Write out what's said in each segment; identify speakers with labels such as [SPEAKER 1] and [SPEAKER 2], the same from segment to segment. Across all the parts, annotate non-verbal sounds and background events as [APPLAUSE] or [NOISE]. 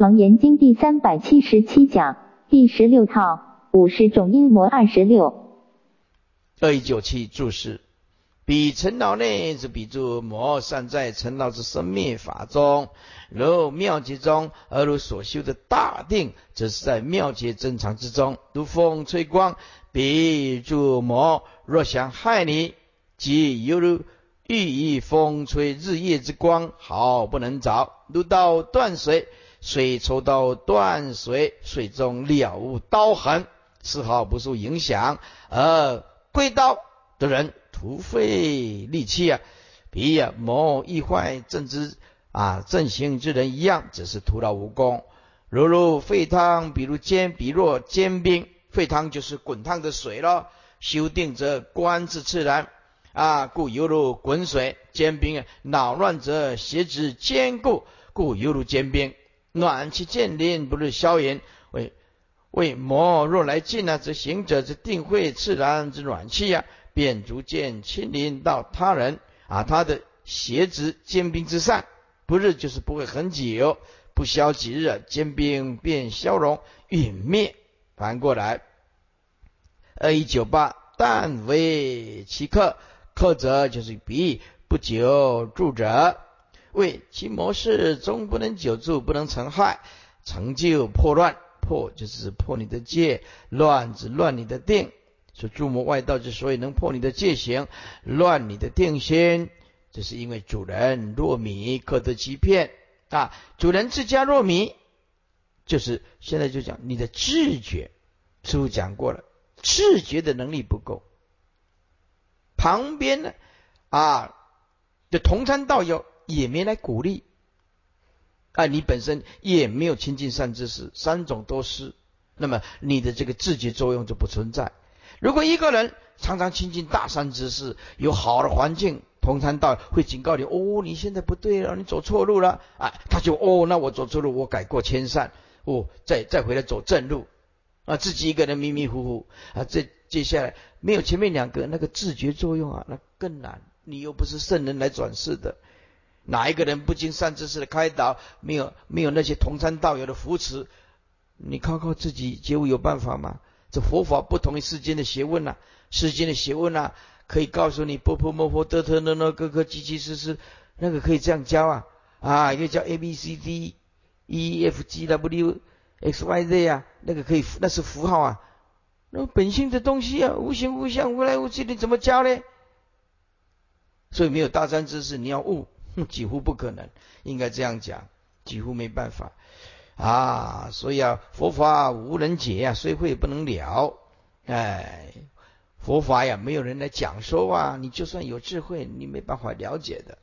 [SPEAKER 1] 楞严经第三百七十七讲第十六套五十种阴魔二十六。
[SPEAKER 2] 二一九七注释：彼尘劳内，则彼诸魔善在尘劳之生灭法中；如妙劫中，而如所修的大定，则是在妙劫正常之中。如风吹光，彼诸魔若想害你，即犹如欲以风吹日夜之光，好不能着。如刀断水。水抽到断水，水中了无刀痕，丝毫不受影响。而挥刀的人徒费力气啊，比啊谋易坏正之啊正行之人一样，只是徒劳无功。如如沸汤，比如煎，比若煎冰。沸汤就是滚烫的水咯。修定则观之自然啊，故犹如滚水；煎冰啊，恼乱则邪之坚固，故犹如煎冰。暖气渐临，不日消炎。为为魔若来近呢，则行者之定会自然之暖气呀，便逐渐亲临到他人啊。他的邪执坚冰之善，不日就是不会很久，不消几日，坚冰便消融陨灭。反过来，二一九八，但为其客，客者就是比不久住者。为其模式终不能久住，不能成害，成就破乱。破就是破你的戒，乱指乱你的定。说诸魔外道之所以能破你的戒行，乱你的定心，这是因为主人若迷，可得欺骗啊。主人自家若迷，就是现在就讲你的智觉，师傅讲过了，智觉的能力不够。旁边呢啊的同参道友。也没来鼓励，啊，你本身也没有亲近善知识，三种都是，那么你的这个自觉作用就不存在。如果一个人常常亲近大善知识，有好的环境，同参道会警告你，哦，你现在不对了，你走错路了，啊，他就哦，那我走错路，我改过迁善，哦，再再回来走正路，啊，自己一个人迷迷糊糊，啊，这接下来没有前面两个那个自觉作用啊，那更难，你又不是圣人来转世的。哪一个人不经善知识的开导，没有没有那些同参道友的扶持，你靠靠自己觉悟有办法吗？这佛法不同于世间的学问呐，世间的学问呐，可以告诉你波波摩诃德特那那各个七七四四，那个可以这样教啊啊，又叫 A B C D E F G W X Y Z 啊，那个可以那是符号啊，那本性的东西啊，无形无相无来无去，你怎么教呢？所以没有大善知识，你要悟。[LAUGHS] 几乎不可能，应该这样讲，几乎没办法啊！所以啊，佛法无人解呀，虽会不能了。哎，佛法呀，没有人来讲说啊，你就算有智慧，你没办法了解的。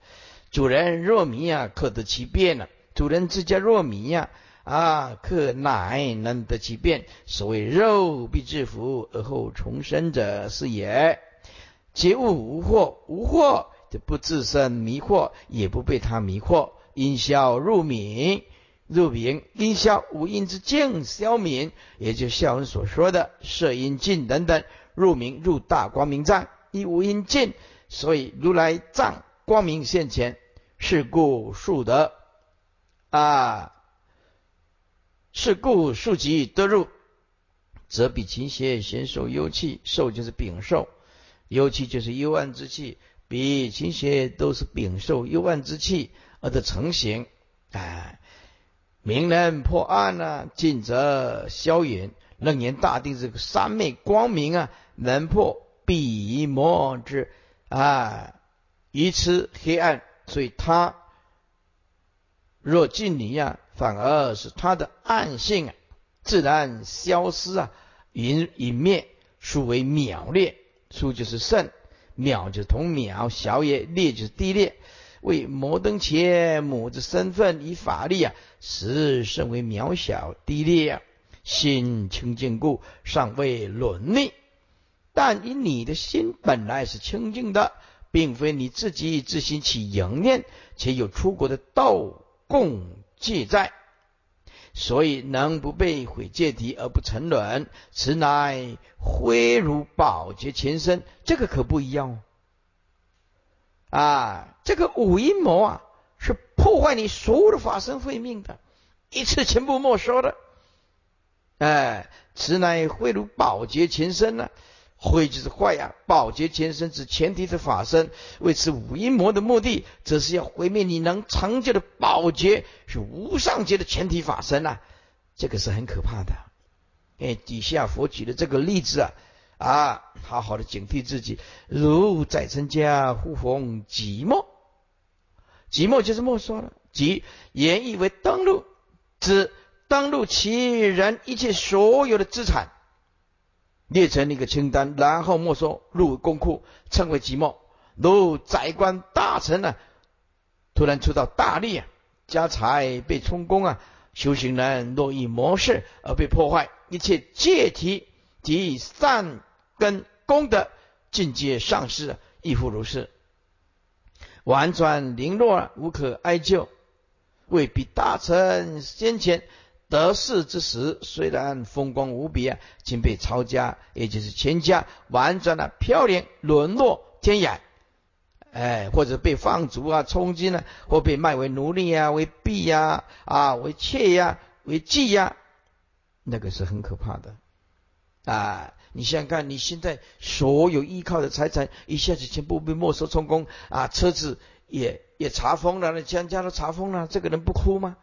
[SPEAKER 2] 主人若迷啊，可得其变了；主人自家若迷呀，啊，可乃能得其变。所谓肉必制服而后重生者是也。皆物无惑，无惑。就不自身迷惑，也不被他迷惑。因消入明，入明因消无因之境消泯，也就孝文所说的摄因尽等等。入明入大光明藏，亦无因尽，所以如来藏光明现前。是故数得啊，是故数即得入，则比勤邪先受幽气，受就是丙受，幽气就是幽暗之气。比秦邪都是禀受幽暗之气而得成形，哎，明人破暗啊，尽则消隐。楞严大定这个三昧光明啊，能破彼魔之啊愚痴黑暗，所以他若近离啊，反而是他的暗性啊，自然消失啊，隐隐灭，殊为渺劣，殊就是圣。渺就同渺，小也；劣就是低劣。为摩登伽母之身份以法力啊，实甚为渺小低劣啊。心清净故，尚未沦溺。但因你的心本来是清净的，并非你自己自心起淫念，且有出国的道共记载。所以能不被毁戒敌而不沉沦，此乃挥如宝洁前身。这个可不一样哦。啊，这个五阴魔啊，是破坏你所有的法身慧命的。一次全部没收的。哎，此乃慧如保洁前身呢？慧就是坏呀，保洁前身指前提的法身。为此五阴魔的目的，则是要毁灭你能成就的保洁，是无上劫的前提法身呐。这个是很可怕的。哎，底下佛举的这个例子啊，啊，好好的警惕自己。如在参家互逢寂寞，寂寞就是没收了，即言意为登录，指。登录其人一切所有的资产，列成一个清单，然后没收入公库，称为即墨。如宰官大臣呢，突然出到大力啊，家财被充公啊，修行人若以模式而被破坏，一切戒体及善根功德尽皆丧失，亦复如是，婉转零落，无可哀救。未必大臣先前。得势之时，虽然风光无比啊，竟被抄家，也就是全家，完转了飘零，沦落天涯。哎，或者被放逐啊，充军了，或被卖为奴隶呀，为婢呀，啊，为妾呀，为妓呀，那个是很可怕的啊！你想想看，你现在所有依靠的财产，一下子全部被没收充公啊，车子也也查封了，那全家都查封了，这个人不哭吗？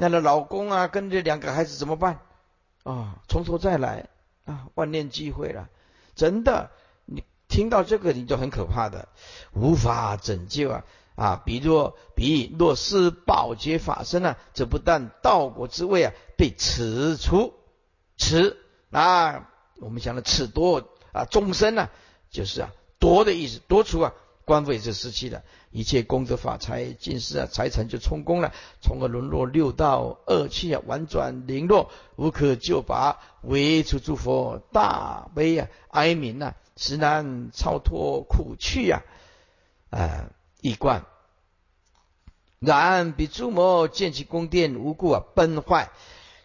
[SPEAKER 2] 那的老公啊，跟这两个孩子怎么办啊？从头再来啊，万念俱灰了。真的，你听到这个你就很可怕的，无法拯救啊啊！比若比若是保洁法身啊，这不但道果之位啊被褫除，褫啊，我们讲的褫夺啊，终身呢，就是啊夺的意思，夺除啊。官位是失去的，一切功德法财尽失啊，财产就充公了，从而沦落六道恶趣啊，婉转零落，无可救拔，唯除诸佛大悲啊，哀悯呐，实难超脱苦趣呀，啊，一贯。然彼诸魔见其宫殿无故啊崩坏，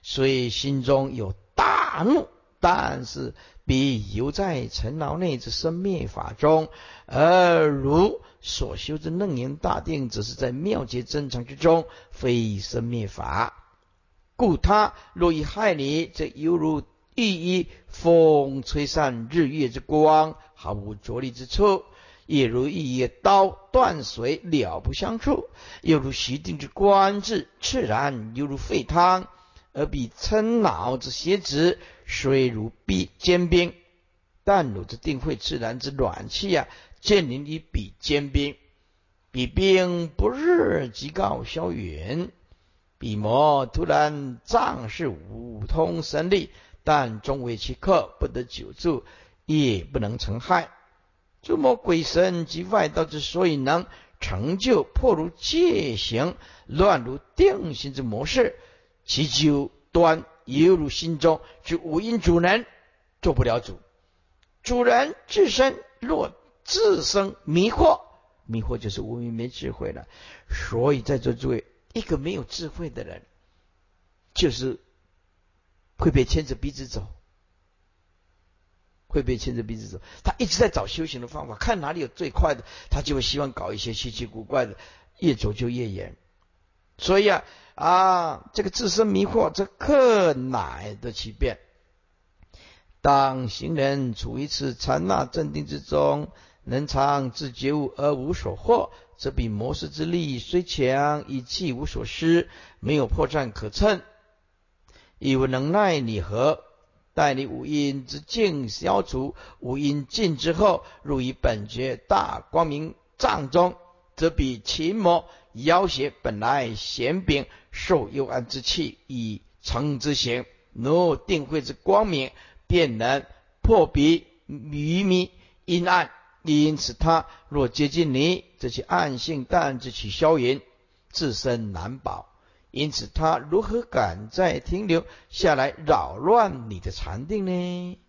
[SPEAKER 2] 所以心中有大怒，但是。彼犹在尘劳内之生灭法中，而如所修之楞严大定，只是在妙劫真常之中，非生灭法。故他若以害你，则犹如一衣风吹散日月之光，毫无着力之处；也如一叶刀断水，了不相触；又如习定之观智，炽然犹如沸汤。而彼嗔恼之邪子，虽如逼坚冰，但汝之定慧自然之暖气啊，见临于彼坚冰，彼冰不日即告消陨。彼魔突然仗势五通神力，但终为其客，不得久住，也不能成害。诸魔鬼神及外道之所以能成就破如戒行、乱如定心之模式。其究端犹如心中之五阴主人，做不了主。主人自身若自生迷惑，迷惑就是无明没智慧了。所以在座诸位，一个没有智慧的人，就是会被牵着鼻子走，会被牵着鼻子走。他一直在找修行的方法，看哪里有最快的，他就会希望搞一些稀奇古怪的，越走就越远。所以啊。啊，这个自身迷惑，这克乃得其变。当行人处于此禅那镇定之中，能常自觉悟而无所惑，则比魔师之力虽强，以气无所失，没有破绽可乘。亦无能耐你何？待你五阴之境消除，五阴尽之后，入于本觉大光明藏中，则比秦魔要挟本来闲柄。受幽暗之气以成之形，若定慧之光明，便能破彼迷迷阴暗。因此，他若接近你，这些暗性淡之起消云，自身难保。因此，他如何敢再停留下来扰乱你的禅定呢？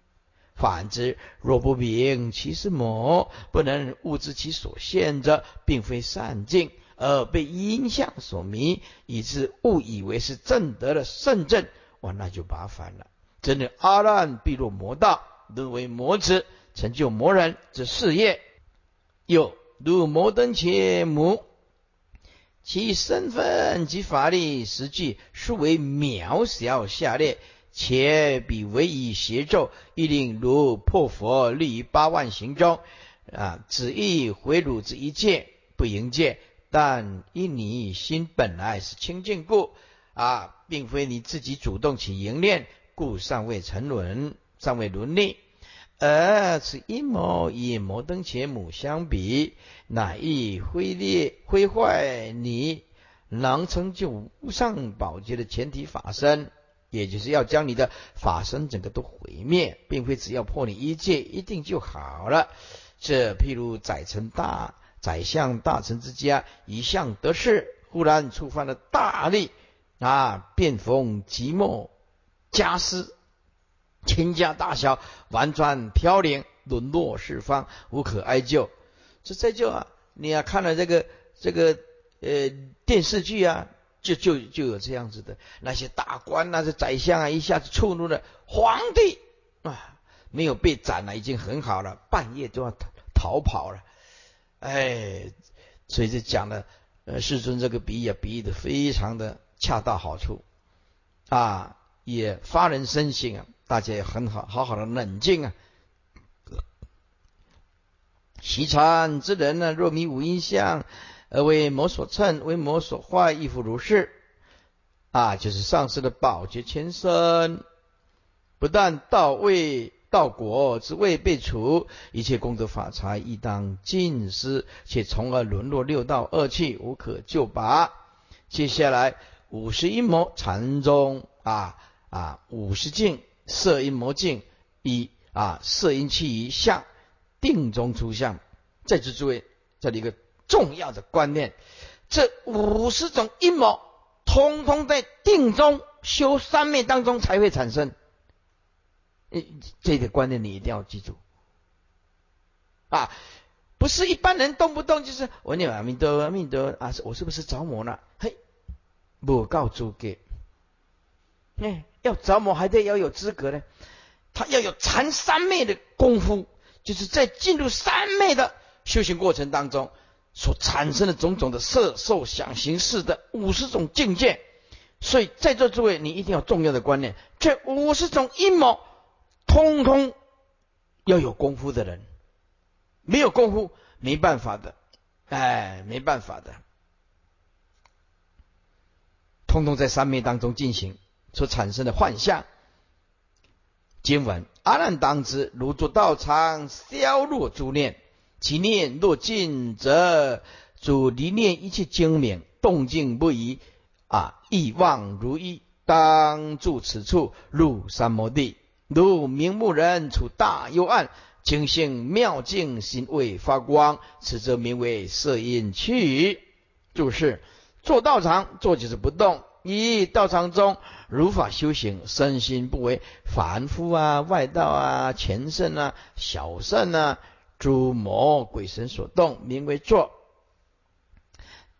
[SPEAKER 2] 反之，若不明其是魔，不能悟知其所现者，并非善境。而被阴相所迷，以致误以为是正德的圣正，哇，那就麻烦了。真的阿难必入魔道，沦为魔子，成就魔人之事业。又如摩登伽母，其身份及法力实际殊为渺小下列，且比唯以邪咒，亦令如破佛立于八万行中啊，只意回汝之一切不迎接，但因你心本来是清净故啊，并非你自己主动起淫念，故尚未沉沦，尚未伦理。而此阴谋与摩登伽母相比，乃亦毁裂毁坏你能成就无上宝劫的前提法身，也就是要将你的法身整个都毁灭，并非只要破你一戒一定就好了。这譬如宰臣大宰相大臣之家一向得势，忽然触犯了大利啊，便逢即墨家私。倾家大小，玩转飘零，沦落四方，无可哀救。这再就啊！你要看了这个这个呃电视剧啊，就就就有这样子的那些大官那些宰相啊，一下子触怒了皇帝啊，没有被斩了已经很好了，半夜就要逃逃跑了。哎，所以就讲了，呃，世尊这个比喻啊，比喻的非常的恰到好处啊，也发人深省啊。大家也很好，好好的冷静啊！习禅之人呢，若迷五阴相，而为魔所趁，为魔所坏，亦复如是。啊，就是上师的宝觉前身，不但到位道果之未被除，一切功德法财亦当尽失，且从而沦落六道恶趣，无可救拔。接下来五十阴谋禅宗啊啊，五十境。色阴魔境以啊色阴气于相定中出相，在此诸位这里一个重要的观念，这五十种阴谋，通通在定中修三昧当中才会产生。这个观念你一定要记住啊！不是一般人动不动就是我念阿弥陀阿弥陀啊，我是不是着魔了？嘿，不告诸给，哎。要着魔还得要有资格呢，他要有禅三昧的功夫，就是在进入三昧的修行过程当中所产生的种种的色受想行识的五十种境界。所以在座诸位，你一定要重要的观念：这五十种阴谋，通通要有功夫的人，没有功夫没办法的，哎，没办法的，通通在三昧当中进行。所产生的幻象，经文阿难当知，如作道场，消落诸念，其念若尽，则主离念一切精明，动静不移。啊，意望如一，当住此处，入三摩地，如明目人处大幽暗，清性妙境，心未发光，此则名为色阴去。注释：做道场，坐就是不动。一道场中如法修行，身心不为凡夫啊、外道啊、前圣啊、小圣啊、诸魔鬼神所动，名为坐。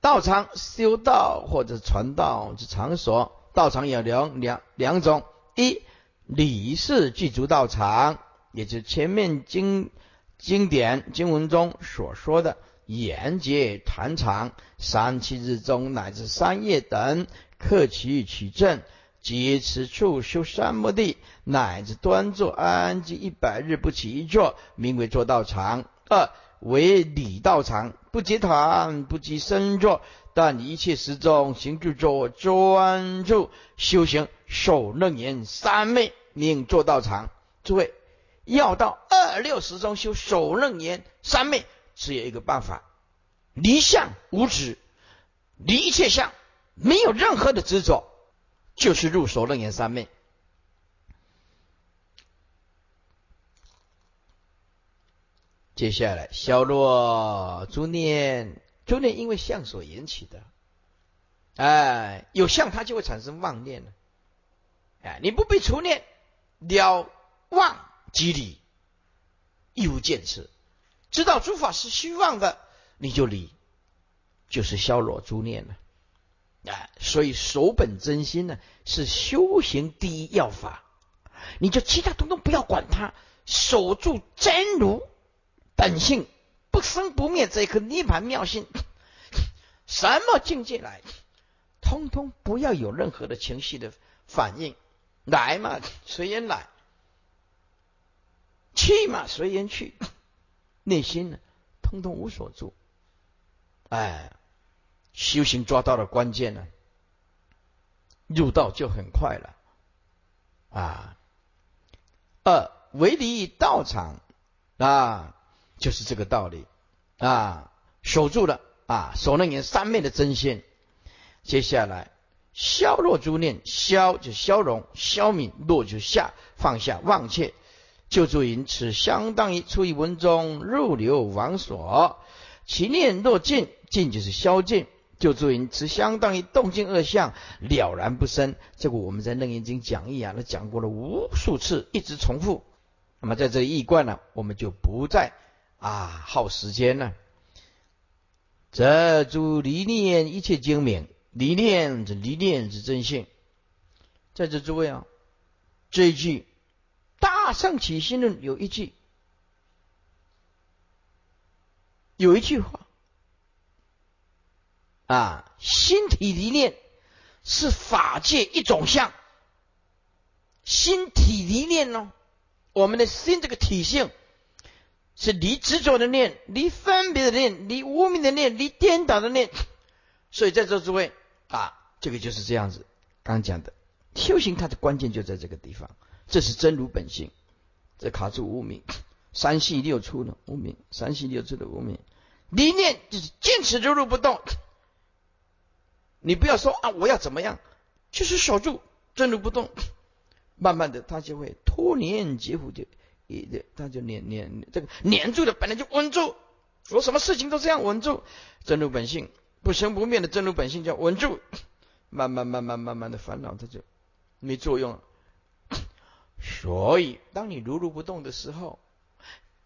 [SPEAKER 2] 道场修道或者传道之场所，道场有两两两种：一理事具足道场，也就是前面经经典经文中所说的严节坛场、三七日中乃至三夜等。克其取正，及此处修三摩地，乃至端坐安静一百日不起一坐，名为坐道场。二为礼道场，不结谈，不及身坐，但一切时中行住坐专注修行，守楞严三昧，命坐道场。诸位要到二六十中修守楞严三昧，只有一个办法：离相无止，离一切相。没有任何的执着，就是入手楞严三昧。接下来，消落诸念，诸念因为相所引起的，哎，有相它就会产生妄念了。哎，你不必除念，了妄即理，亦无见此。知道诸法是虚妄的，你就离，就是消落诸念了。啊，所以守本真心呢，是修行第一要法。你就其他通通不要管它，守住真如本性不生不灭这一颗涅盘妙心，什么境界来，通通不要有任何的情绪的反应，来嘛，随缘来；去嘛，随缘去。内心呢，通通无所住。哎，修行抓到了关键了，入道就很快了。啊，二为离道场啊，就是这个道理啊，守住了啊，守那年三昧的真心。接下来消弱诸念，消就消融、消泯，落就下放下忘却，就住因此相当于出于文中入流往所。其念若尽，尽就是消尽。就注意，此相当于动静二相了然不生。这个我们在楞严经讲义啊，都讲过了无数次，一直重复。那么在这一贯呢，我们就不再啊耗时间了。这诸离念一切精明，离念之离念之真性。在这诸位啊，这一句《大圣起心论》有一句，有一句话。啊，心体离念是法界一种相，心体离念呢，我们的心这个体性是离执着的念，离分别的念，离无明的念，离颠倒的念。所以在座诸位啊，这个就是这样子。刚讲的修行，它的关键就在这个地方，这是真如本性。这卡住无明，三系六出的无明，三系六出的无明，理念就是坚持如如不动。你不要说啊，我要怎么样？就是守住，真如不动，慢慢的，他就会脱黏结缚，就一，他就黏黏这个黏住的，本来就稳住。我什么事情都这样稳住，真如本性不生不灭的真如本性叫稳住。慢慢慢慢慢慢的烦恼，它就没作用了。所以，当你如如不动的时候，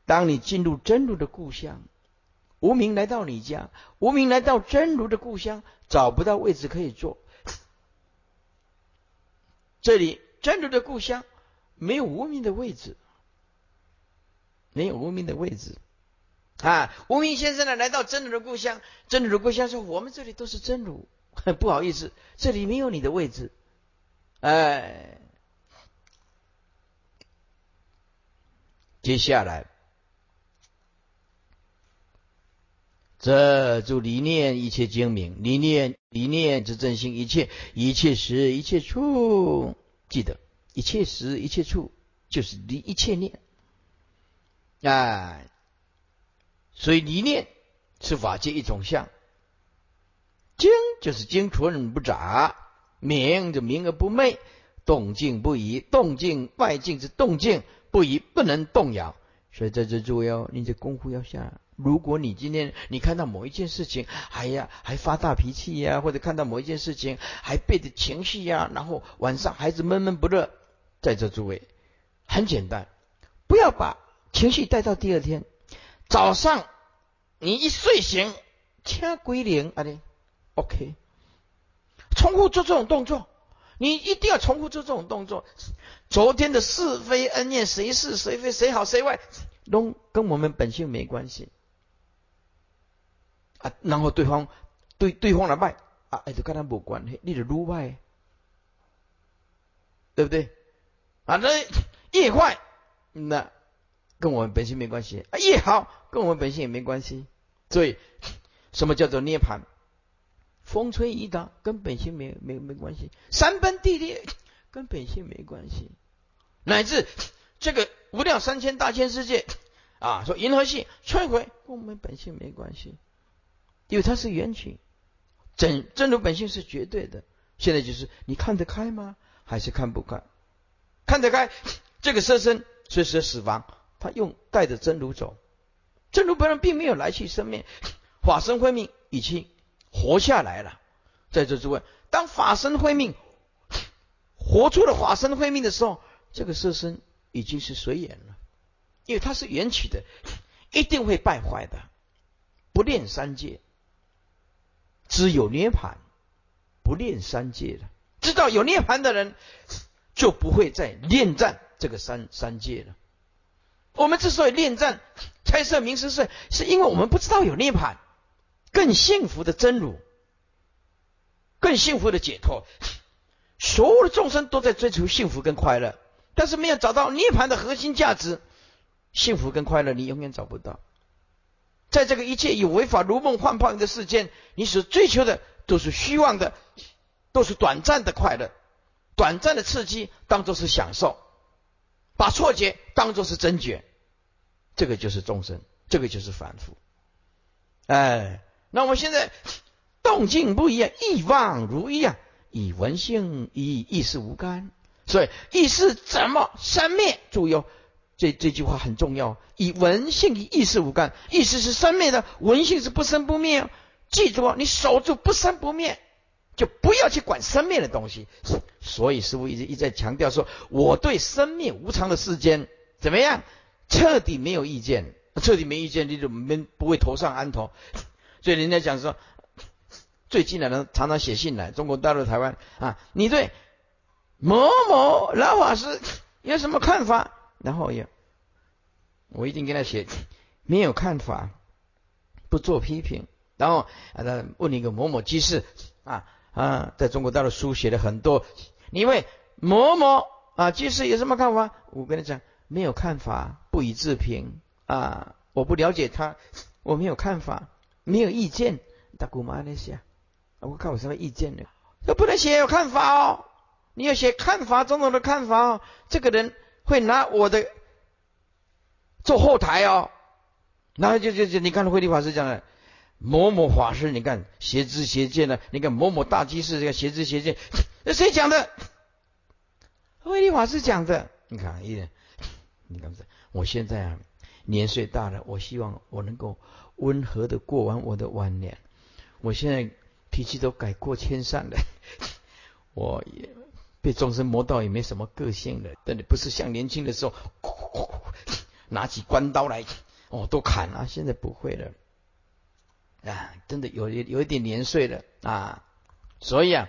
[SPEAKER 2] 当你进入真如的故乡。无名来到你家，无名来到真如的故乡，找不到位置可以坐。这里真如的故乡没有无名的位置，没有无名的位置啊！无名先生呢来到真如的故乡，真如的故乡说：“我们这里都是真如，[LAUGHS] 不好意思，这里没有你的位置。”哎，接下来。这就理念一切精明，理念理念之真心，一切一切时一切处，记得一切时一切处就是离一切念，哎，所以离念是法界一种相，精就是精纯不杂，明就明而不昧，动静不移，动静外境之动静不移，不能动摇，所以在这诸位哦，你这功夫要下。如果你今天你看到某一件事情，哎呀，还发大脾气呀，或者看到某一件事情还背着情绪呀，然后晚上孩子闷闷不乐，在这诸位很简单，不要把情绪带到第二天早上，你一睡醒，掐归零啊你 o k 重复做这种动作，你一定要重复做这种动作。昨天的是非恩怨，谁是谁非，谁好谁坏，都跟我们本性没关系。啊，然后对方对对方来拜啊，哎，就跟他无关系，你就撸卖，对不对？啊，那越坏，那跟我们本性没关系；啊，越好，跟我们本性也没关系。所以，什么叫做涅盘？风吹雨打跟本性没没没关系，山崩地裂跟本性没关系，乃至这个无量三千大千世界啊，说银河系摧毁，跟我们本性没关系。因为它是缘起，真真如本性是绝对的。现在就是你看得开吗？还是看不开？看得开，这个色身随时死亡，他用带着真如走。正如本人并没有来去生命，[LAUGHS] 法身慧命已经活下来了。在这之外，当法身慧命活出了法身慧命的时候，这个色身已经是随缘了，因为它是缘起的，一定会败坏的，不练三界。只有涅盘，不练三界的，知道有涅盘的人，就不会再恋战这个三三界了。我们之所以恋战、猜测名师是，是因为我们不知道有涅盘，更幸福的真如，更幸福的解脱。所有的众生都在追求幸福跟快乐，但是没有找到涅槃的核心价值。幸福跟快乐，你永远找不到。在这个一切有违法如梦幻泡影的世间，你所追求的都是虚妄的，都是短暂的快乐，短暂的刺激当做是享受，把错觉当做是真觉，这个就是众生，这个就是凡夫。哎，那我们现在动静不一样，意妄如一啊，以文性以意识无干，所以意识怎么生灭？注意哦。这这句话很重要，以文性与意识无干，意识是生灭的，文性是不生不灭。记住哦，你守住不生不灭，就不要去管生灭的东西。所以师傅一直一再强调说，我对生灭无常的世间怎么样，彻底没有意见，彻底没意见，你就没不会头上安头。所以人家讲说，最近的人常常写信来，中国大陆、台湾啊，你对某某老法师有什么看法？然后也，我一定跟他写，没有看法，不做批评。然后啊，他问一个某某居士啊啊，在中国大陆书写了很多，你问某某啊居士有什么看法？我跟你讲，没有看法，不予置评啊，我不了解他，我没有看法，没有意见。大姑妈那些，我看我什么意见呢？都不能写有看法哦，你要写看法，种种的看法哦，这个人。会拿我的做后台哦，然后就就就你看慧律法师讲的某某法师，你看邪知邪见的，你看某某大居士这个邪知邪见，那谁讲的？慧律法师讲的。你看一点，你看这，我现在啊年岁大了，我希望我能够温和的过完我的晚年。我现在脾气都改过迁善了，我也。被众生磨到也没什么个性了，但你不是像年轻的时候，[LAUGHS] 拿起关刀来，哦，都砍啊！现在不会了，啊，真的有有一点年岁了啊，所以啊，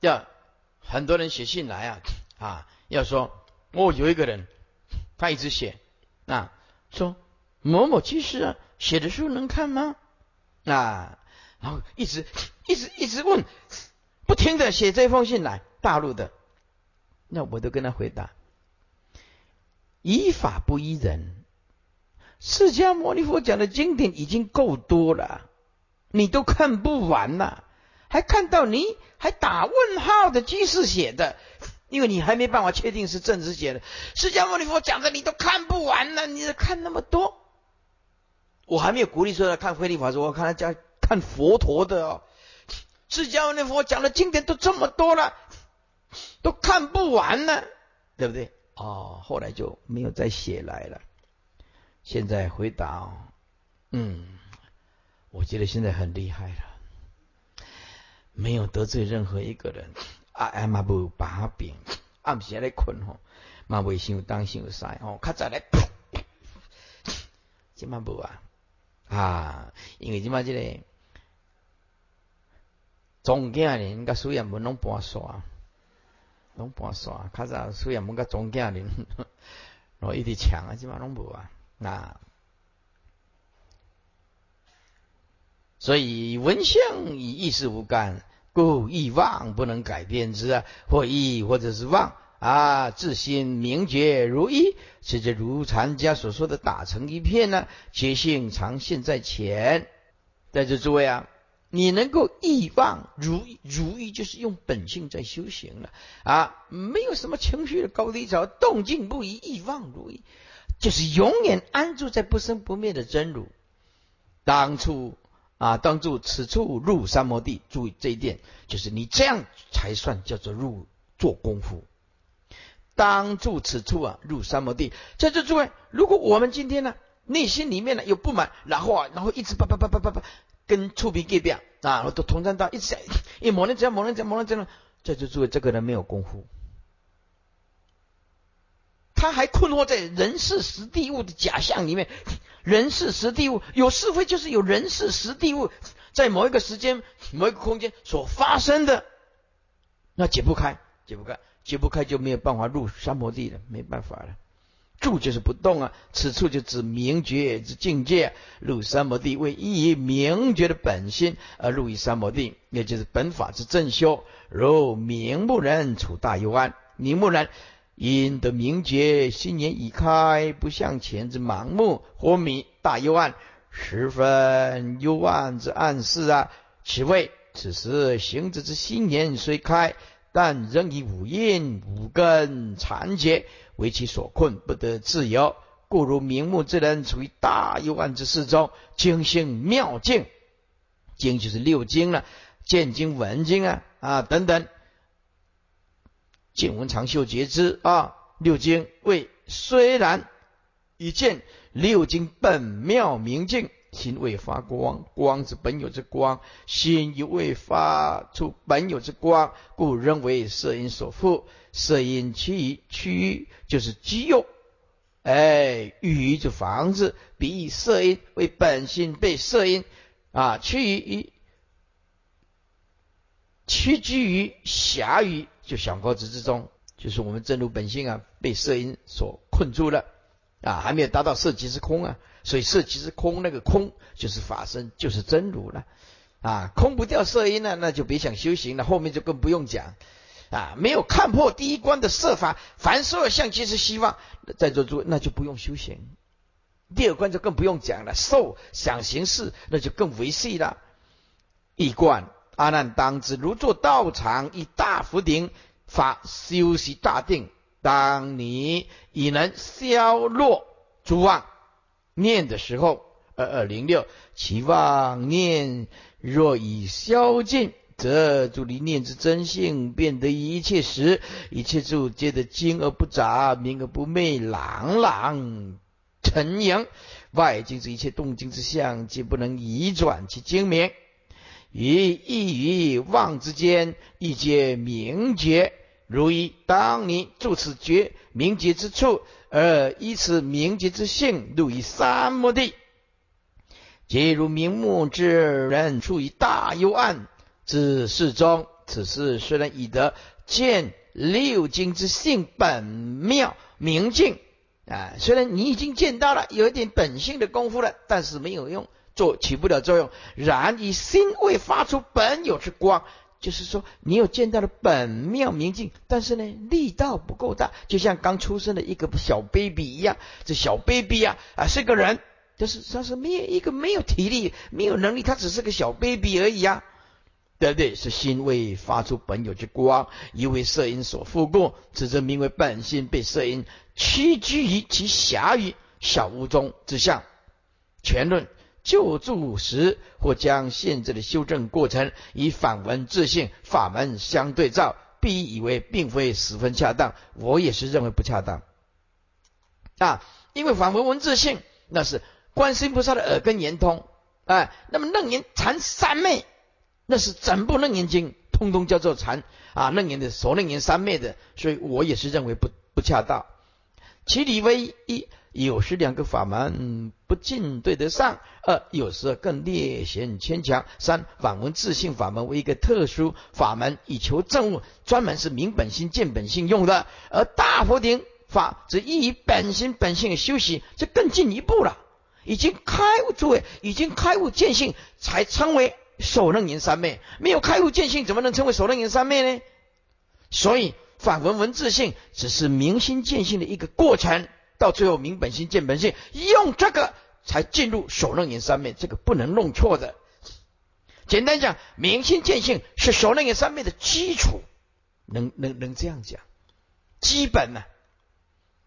[SPEAKER 2] 要很多人写信来啊，啊，要说哦，有一个人他一直写啊，说某某居士啊，写的书能看吗？啊，然后一直一直一直问。不停的写这封信来，大陆的，那我都跟他回答：依法不依人。释迦牟尼佛讲的经典已经够多了，你都看不完呐，还看到你还打问号的居士写的，因为你还没办法确定是正直写的。释迦牟尼佛讲的你都看不完呢，你看那么多，我还没有鼓励说看慧律法师，我看他讲看佛陀的哦。释迦牟尼佛讲的经典都这么多了，都看不完呢，对不对？哦，后来就没有再写来了。现在回答，嗯，我觉得现在很厉害了，没有得罪任何一个人，啊，嘛不把柄，暗时来困吼，嘛未想当想晒吼，较早来，今嘛无啊，啊，因为今嘛这个。中间人甲苏彦文拢搬刷，拢搬刷。较早苏彦文甲中间人，[LAUGHS] 然后一直抢啊，即嘛拢无啊。那所以文相与意识无干，故意妄不能改变之啊。或意或者是妄啊，自心明觉如一，这就如禅家所说的打成一片呢。觉性常现在前，在这诸位啊。你能够意忘如如意，就是用本性在修行了啊！没有什么情绪的高低潮，动静不移，意忘如意，就是永远安住在不生不灭的真如。当初啊，当住此处入三摩地，注意这一点，就是你这样才算叫做入做功夫。当住此处啊，入三摩地。在这诸位，如果我们今天呢，内心里面呢有不满，然后啊，然后一直叭叭叭叭叭叭。跟触鼻界表啊，都同参到一直在，一某人这样某人这样某人这样，这就诸位这个人没有功夫，他还困惑在人事实地物的假象里面。人事实地物有是非，就是有人事实地物在某一个时间、某一个空间所发生的，那解不开，解不开，解不开就没有办法入三摩地了，没办法了。住就是不动啊，此处就指明觉之境界。入三摩地为依于明觉的本心而入于三摩地，也就是本法之正修。如明目人处大幽安，明目人因得明觉，心眼已开，不向前之盲目或迷大幽暗，十分幽暗之暗示啊。此谓此时行者之心眼虽开，但仍以五阴五根残结。为其所困，不得自由，故如明目之人，处于大幽暗之事中，精行妙境，经就是六经了，见经闻经啊啊等等，见闻长袖觉知啊，六经为虽然已见六经本妙明镜，心未发光，光之本有之光，心亦未发出本有之光，故仍为色因所覆。色因趋于趋于就是肌肉，哎，于就房子，比以色因为本性被色因啊趋于屈居于狭于就想高子之中，就是我们真如本性啊被色因所困住了啊，还没有达到色即是空啊，所以色即是空，那个空就是法身，就是真如了啊，空不掉色因呢，那就别想修行了，后面就更不用讲。啊，没有看破第一关的设法，凡所有相即是希望，在座诸位那就不用修行。第二关就更不用讲了，受想行识那就更维系了。一观阿难当知，如作道场以大福顶法修习大定，当你已能消落诸妄念的时候，二二零六，其妄念若已消尽。则诸离念之真性，变得一切时，一切处皆得精而不杂，明而不昧，朗朗沉盈。外境之一切动静之相，皆不能移转其精明。于意于妄之间，亦皆明觉。如一当你住此觉明觉之处，而依此明觉之性，入于三摩地，皆如明目之人处于大幽暗。之事中，此事虽然已得见六经之性本妙明净啊，虽然你已经见到了有一点本性的功夫了，但是没有用，做起不了作用。然以心未发出本有之光，就是说你有见到了本妙明镜，但是呢力道不够大，就像刚出生的一个小 baby 一样。这小 baby 啊啊是个人，但是他是没有一个没有体力、没有能力，他只是个小 baby 而已啊。对不对？是心未发出本有之光，因为色因所覆故，此则名为本心被色因屈居于其狭于小屋中之相。全论救助时，或将现在的修正过程以反闻自性法门相对照，必以为并非十分恰当。我也是认为不恰当啊，因为反闻文字性，那是观世音菩萨的耳根圆通，哎，那么楞严禅三昧。那是整部楞严经，通通叫做禅啊，楞严的所楞严三昧的，所以我也是认为不不恰当。其理为一，有时两个法门不尽对得上；二，有时更略显牵强；三，反闻自性法门为一个特殊法门，以求证悟，专门是明本心见本性用的；而大佛顶法则依于本心本性的修习，这更进一步了，已经开悟，诸位已经开悟见性，才称为。首楞严三昧没有开悟见性，怎么能称为首楞严三昧呢？所以反闻闻自性只是明心见性的一个过程，到最后明本心见本性，用这个才进入首楞严三昧，这个不能弄错的。简单讲，明心见性是首楞严三昧的基础，能能能这样讲，基本呢，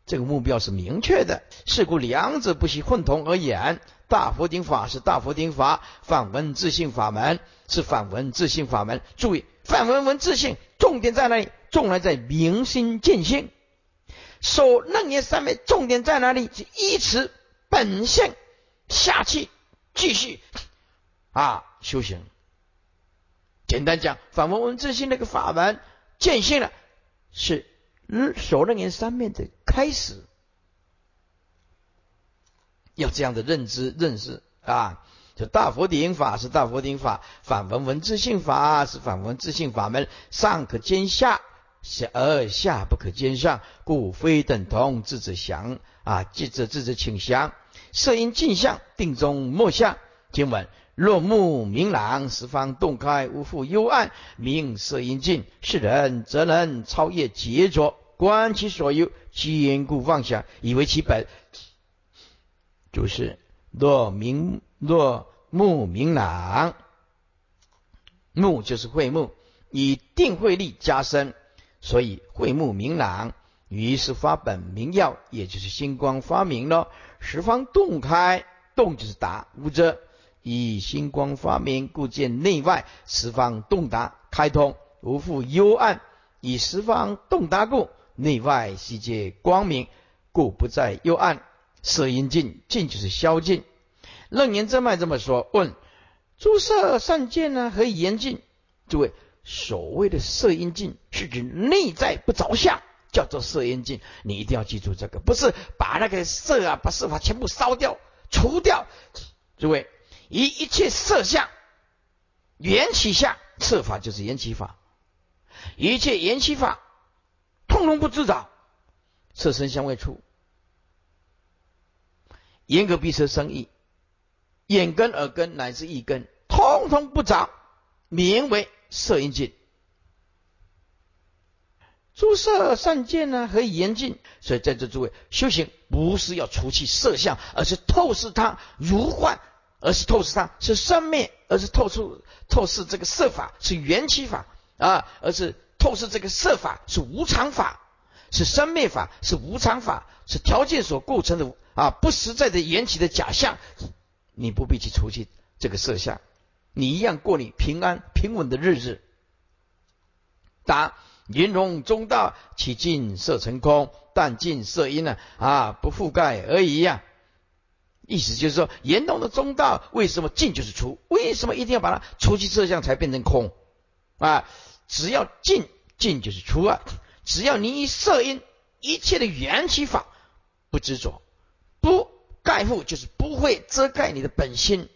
[SPEAKER 2] 这个目标是明确的。是故两者不惜混同而言。大佛顶法是大佛顶法，反闻自性法门是反闻自性法门。注意，反闻闻自性，重点在哪里？重点在明心见性。说楞严三昧，重点在哪里？是依此本性下去继续啊修行。简单讲，反闻闻自性那个法门见性了，是守楞严三昧的开始。要这样的认知认识啊，就大佛顶法是大佛顶法，反闻闻自性法是反闻自性法门，上可兼下，下而下不可兼上，故非等同智者降啊，记者智者请详。色因镜相，定中莫下。经文：若目明朗，十方洞开，无复幽暗，明色因尽。是人则能超越劫着，观其所有，坚固妄想，以为其本。注释：若明若目明朗，目就是慧目，以定慧力加深，所以慧目明朗。于是发本明耀，也就是星光发明了。十方洞开，洞就是达，无遮。以星光发明，故见内外十方洞达开通，无复幽暗。以十方洞达故，内外悉皆光明，故不在幽暗。色阴尽，尽就是消尽。楞严正脉这么说：问诸色善见呢？何以言尽？诸位，所谓的色阴尽，是指内在不着相。叫做色阴尽，你一定要记住这个，不是把那个色啊，把色法全部烧掉、除掉。诸位，以一切色相缘起相，色法就是缘起法，一切缘起法通通不知道，色身相未处，眼根鼻舌生意，眼根耳根乃至意根，通通不着，名为色烟尽。诸色善见呢，何以严禁？所以在这诸位修行，不是要除去色相，而是透视它如幻，而是透视它是生灭，而是透出透视这个色法是缘起法啊，而是透视这个色法是无常法，是生灭法，是无常法，是条件所构成的啊不实在的缘起的假象。你不必去除去这个色相，你一样过你平安平稳的日子。答。云容中道，其尽色成空，但尽色因呢？啊，不覆盖而已呀。意思就是说，严洞的中道为什么尽就是除？为什么一定要把它除去色相才变成空？啊，只要尽尽就是除啊。只要你以色因一切的缘起法不执着，不盖覆，就是不会遮盖你的本心，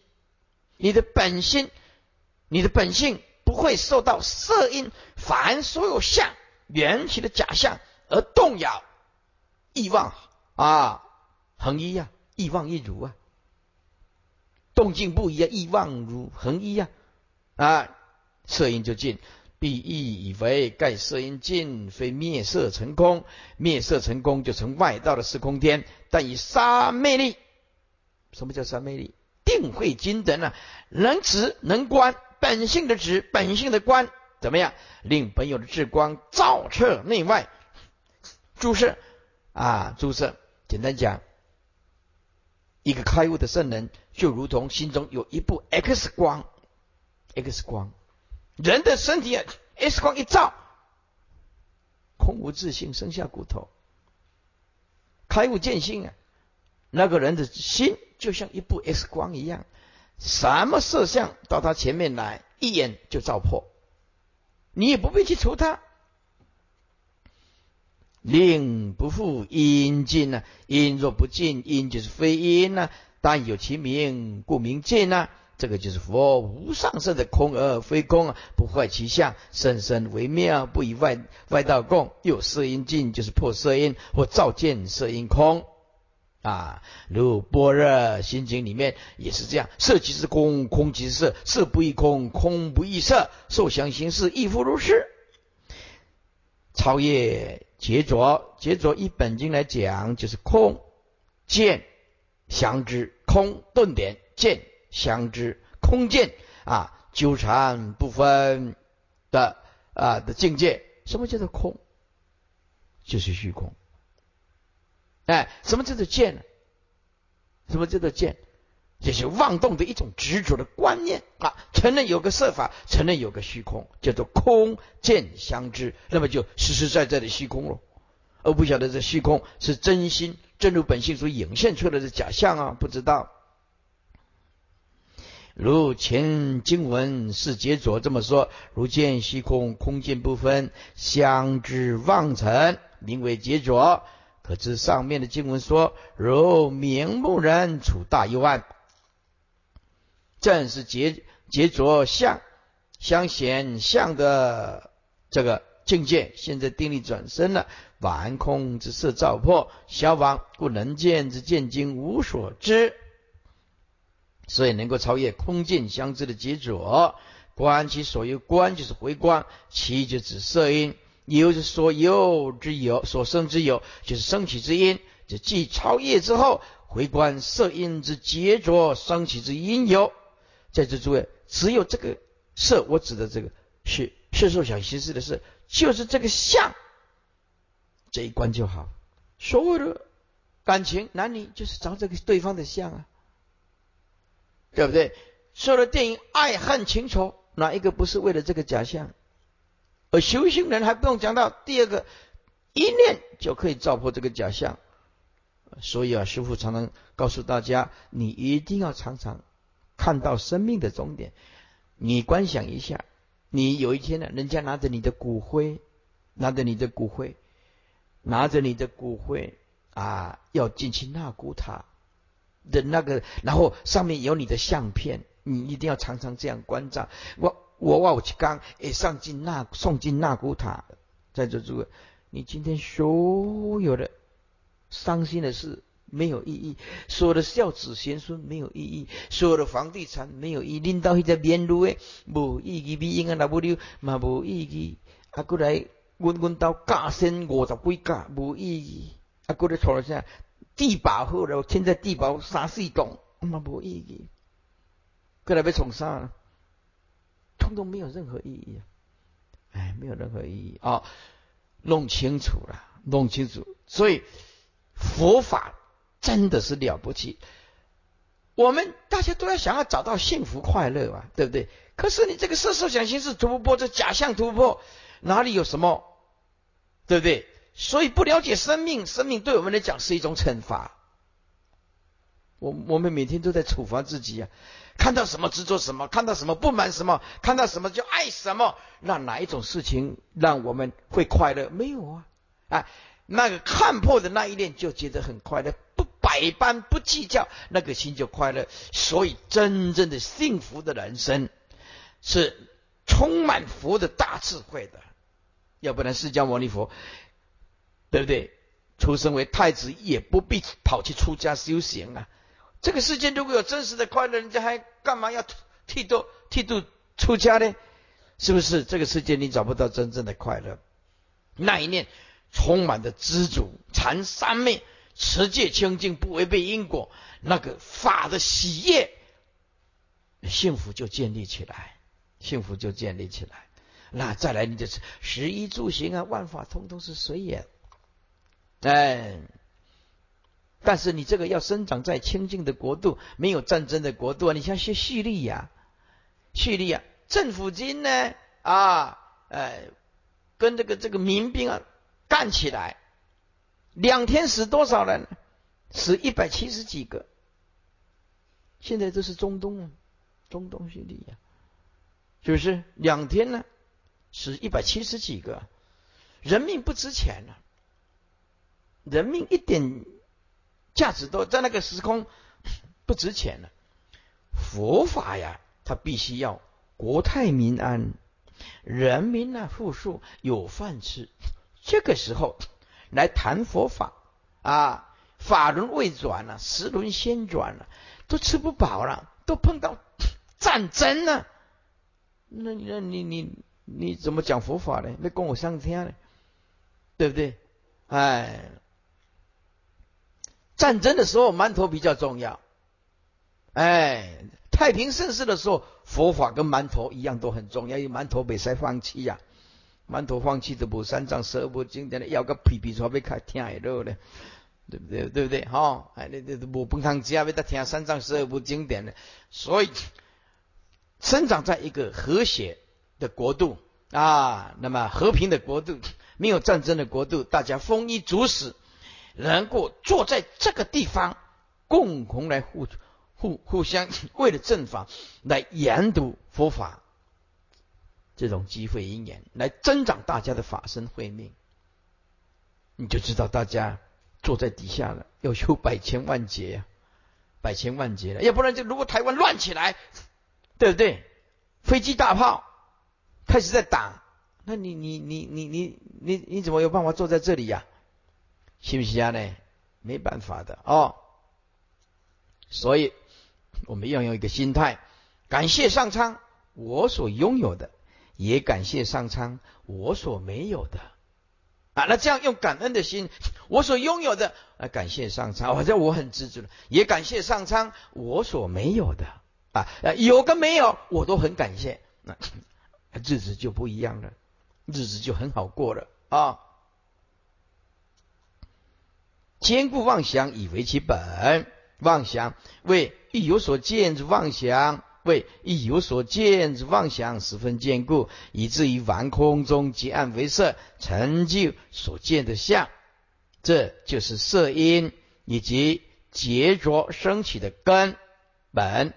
[SPEAKER 2] 你的本心，你的本性。不会受到色因凡所有相缘起的假象而动摇，意妄啊，恒一呀，意妄一如啊，动静不一啊，意妄如恒一呀啊，色因就尽，必亦以为盖色因尽，非灭色成功，灭色成功就成外道的时空天，但以杀魅力，什么叫杀魅力？定慧精等呢，能直能观。本性的指，本性的观，怎么样？令本有的智光照彻内外。注射啊，注射，简单讲，一个开悟的圣人，就如同心中有一部 X 光，X 光，人的身体 X 光一照，空无自性，生下骨头。开悟见性啊，那个人的心就像一部 X 光一样。什么色相到他前面来，一眼就照破，你也不必去除他。令不复阴尽呢？阴若不尽，阴就是非阴呢？但有其名，故名尽呢？这个就是佛无上色的空而非空啊，不坏其相，甚深微妙，不以外外道共。又色阴尽，就是破色阴或照见色阴空。啊，如般若心经里面也是这样，色即是空，空即是色，色不异空，空不异色，受想行识亦复如是。超越劫着，劫着一本经来讲，就是空见相知，空顿点见相知，空见啊纠缠不分的啊的境界。什么叫做空？就是虚空。哎，什么叫做见呢？什么叫做见？这是妄动的一种执着的观念啊！承认有个设法，承认有个虚空，叫做空见相知，那么就实实在在的虚空了，而不晓得这虚空是真心真如本性所影现出来的假象啊！不知道。如前经文是解着这么说：如见虚空，空见不分，相知妄成，名为解着。可知上面的经文说，如明目人处大幽暗，正是结结着相相显相的这个境界。现在定力转身了，完空之色照破，消亡故能见之见经无所知，所以能够超越空见相知的执着。观其所有，观就是回观，其就指色音，有是所有之有，所生之有，就是升起之因。就即超越之后，回观色音之结着升起之因由。在这诸位，只有这个色，我指的这个是色受想行识的色，就是这个相，这一关就好。所有的感情男女，就是找这个对方的相啊，对不对？所有的电影爱恨情仇。哪一个不是为了这个假象？而修行人还不用讲到第二个，一念就可以照破这个假象。所以啊，师父常常告诉大家，你一定要常常看到生命的终点。你观想一下，你有一天呢，人家拿着你的骨灰，拿着你的骨灰，拿着你的骨灰啊，要进去纳古塔的那个，然后上面有你的相片。你一定要常常这样关照我。我我去刚诶，上进那送进那古塔，在这诸位，你今天所有的伤心的事没有意义，所有的孝子贤孙没有意义，所有的房地产没有意义，领导迄只面路诶无意义，比应该那不溜嘛无意义，啊过来问问到价升五十几价无意义，啊过来错了啥？地保好了，现在地保三四栋嘛无意义。过来被宠上，通通没有任何意义，哎，没有任何意义啊！弄清楚了，弄清楚。所以佛法真的是了不起。我们大家都要想要找到幸福快乐嘛，对不对？可是你这个色受想行识突破，这假象突破，哪里有什么？对不对？所以不了解生命，生命对我们来讲是一种惩罚。我我们每天都在处罚自己呀。看到什么执着什么，看到什么不满什么，看到什么就爱什么。那哪一种事情让我们会快乐？没有啊！啊，那个看破的那一念就觉得很快乐，不百般不计较，那个心就快乐。所以真正的幸福的人生是充满佛的大智慧的。要不然释迦牟尼佛，对不对？出生为太子也不必跑去出家修行啊。这个世界如果有真实的快乐，人家还干嘛要剃度剃度出家呢？是不是？这个世界你找不到真正的快乐，那一念充满的知足、禅三昧、持戒清净、不违背因果，那个法的喜悦，幸福就建立起来，幸福就建立起来。那再来，你就是十一住行啊，万法通通是随缘，哎。但是你这个要生长在清净的国度，没有战争的国度啊！你像学叙利亚，叙利亚政府军呢啊，呃，跟这个这个民兵啊干起来，两天死多少人？死一百七十几个。现在这是中东啊，中东叙利亚，是不是？两天呢，死一百七十几个，人命不值钱了，人命一点。价值都在那个时空不值钱了。佛法呀，它必须要国泰民安，人民呢富庶有饭吃。这个时候来谈佛法啊，法轮未转了，时轮先转了，都吃不饱了，都碰到 [SNIFFS] 战争了。那那你你你怎么讲佛法呢？那跟我上天呢？对不对？哎。战争的时候，馒头比较重要。哎，太平盛世的时候，佛法跟馒头一样都很重要。因为馒头被谁放弃呀？馒头放弃的不三藏十二部经典的，要个皮皮出来被看听耳朵的，对不对？对不对？哈，哎，那那无饭汤吃啊，被他听三藏十二部经典的。所以，生长在一个和谐的国度啊，那么和平的国度，没有战争的国度，大家丰衣足食。能够坐在这个地方，共同来互互互相 [LAUGHS] 为了正法来研读佛法，这种机会因缘来增长大家的法身慧命，你就知道大家坐在底下了，要修百千万劫呀，百千万劫了，要不然就如果台湾乱起来，对不对？飞机大炮开始在打，那你你你你你你你怎么有办法坐在这里呀？信不信啊？呢？没办法的哦。所以我们要用一个心态，感谢上苍我所拥有的，也感谢上苍我所没有的啊。那这样用感恩的心，我所拥有的啊，感谢上苍，好像我很知足了，也感谢上苍我所没有的啊，有跟没有我都很感谢，那日子就不一样了。日子就很好过了啊！坚固妄想以为其本，妄想为亦有所见之妄想，为亦有所见之妄想十分坚固，以至于玩空中结暗为色，成就所见的相。这就是色因以及结着升起的根本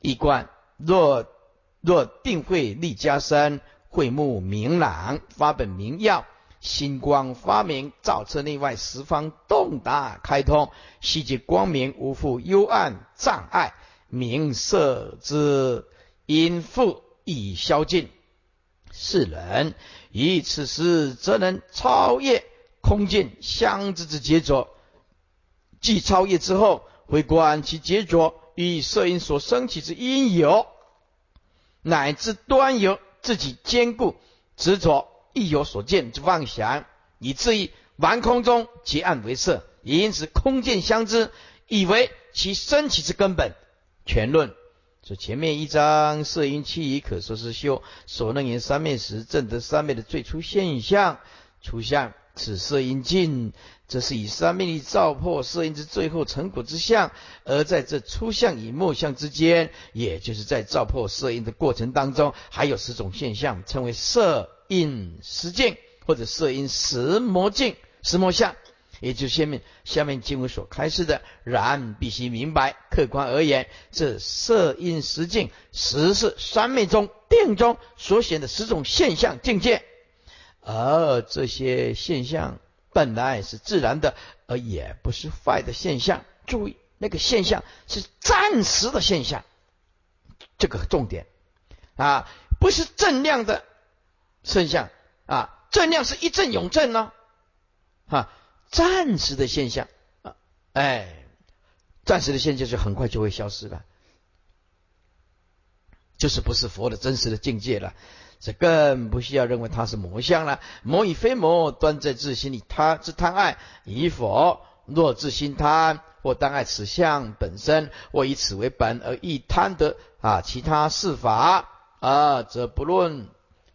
[SPEAKER 2] 一观。若若定慧力加深。慧目明朗，发本明耀，星光发明，照彻内外十方，洞达开通，悉皆光明，无复幽暗障碍，明色之因复已消尽。世人以此时，则能超越空间相知之杰作。既超越之后，回观其杰作与色因所生起之因由，乃至端由。自己坚固执着，亦有所见之妄想，以至于玩空中结暗为色，也因此空见相知，以为其生起之根本。全论这前面一章色因气已可说是修所能言三昧时正得三昧的最初现象出相，此色因尽，这是以三昧力照破色因之最后成果之相。而在这初相与末相之间，也就是在照破色因的过程当中，还有十种现象，称为色因实境，或者色因实魔境、实魔相。也就下面下面经文所开示的，然必须明白，客观而言，这色因实境，实是三昧中定中所显的十种现象境界，而这些现象本来是自然的，而也不是坏的现象。注意，那个现象是暂时的现象，这个重点啊，不是正量的现象啊，正量是一正永正呢，啊。暂时的现象啊，哎，暂时的现象就很快就会消失了，就是不是佛的真实的境界了，这更不需要认为它是魔相了。魔与非魔，端在自心里，他之贪爱以否？若自心贪，或当爱此相本身，或以此为本而亦贪得啊其他事法啊，则不论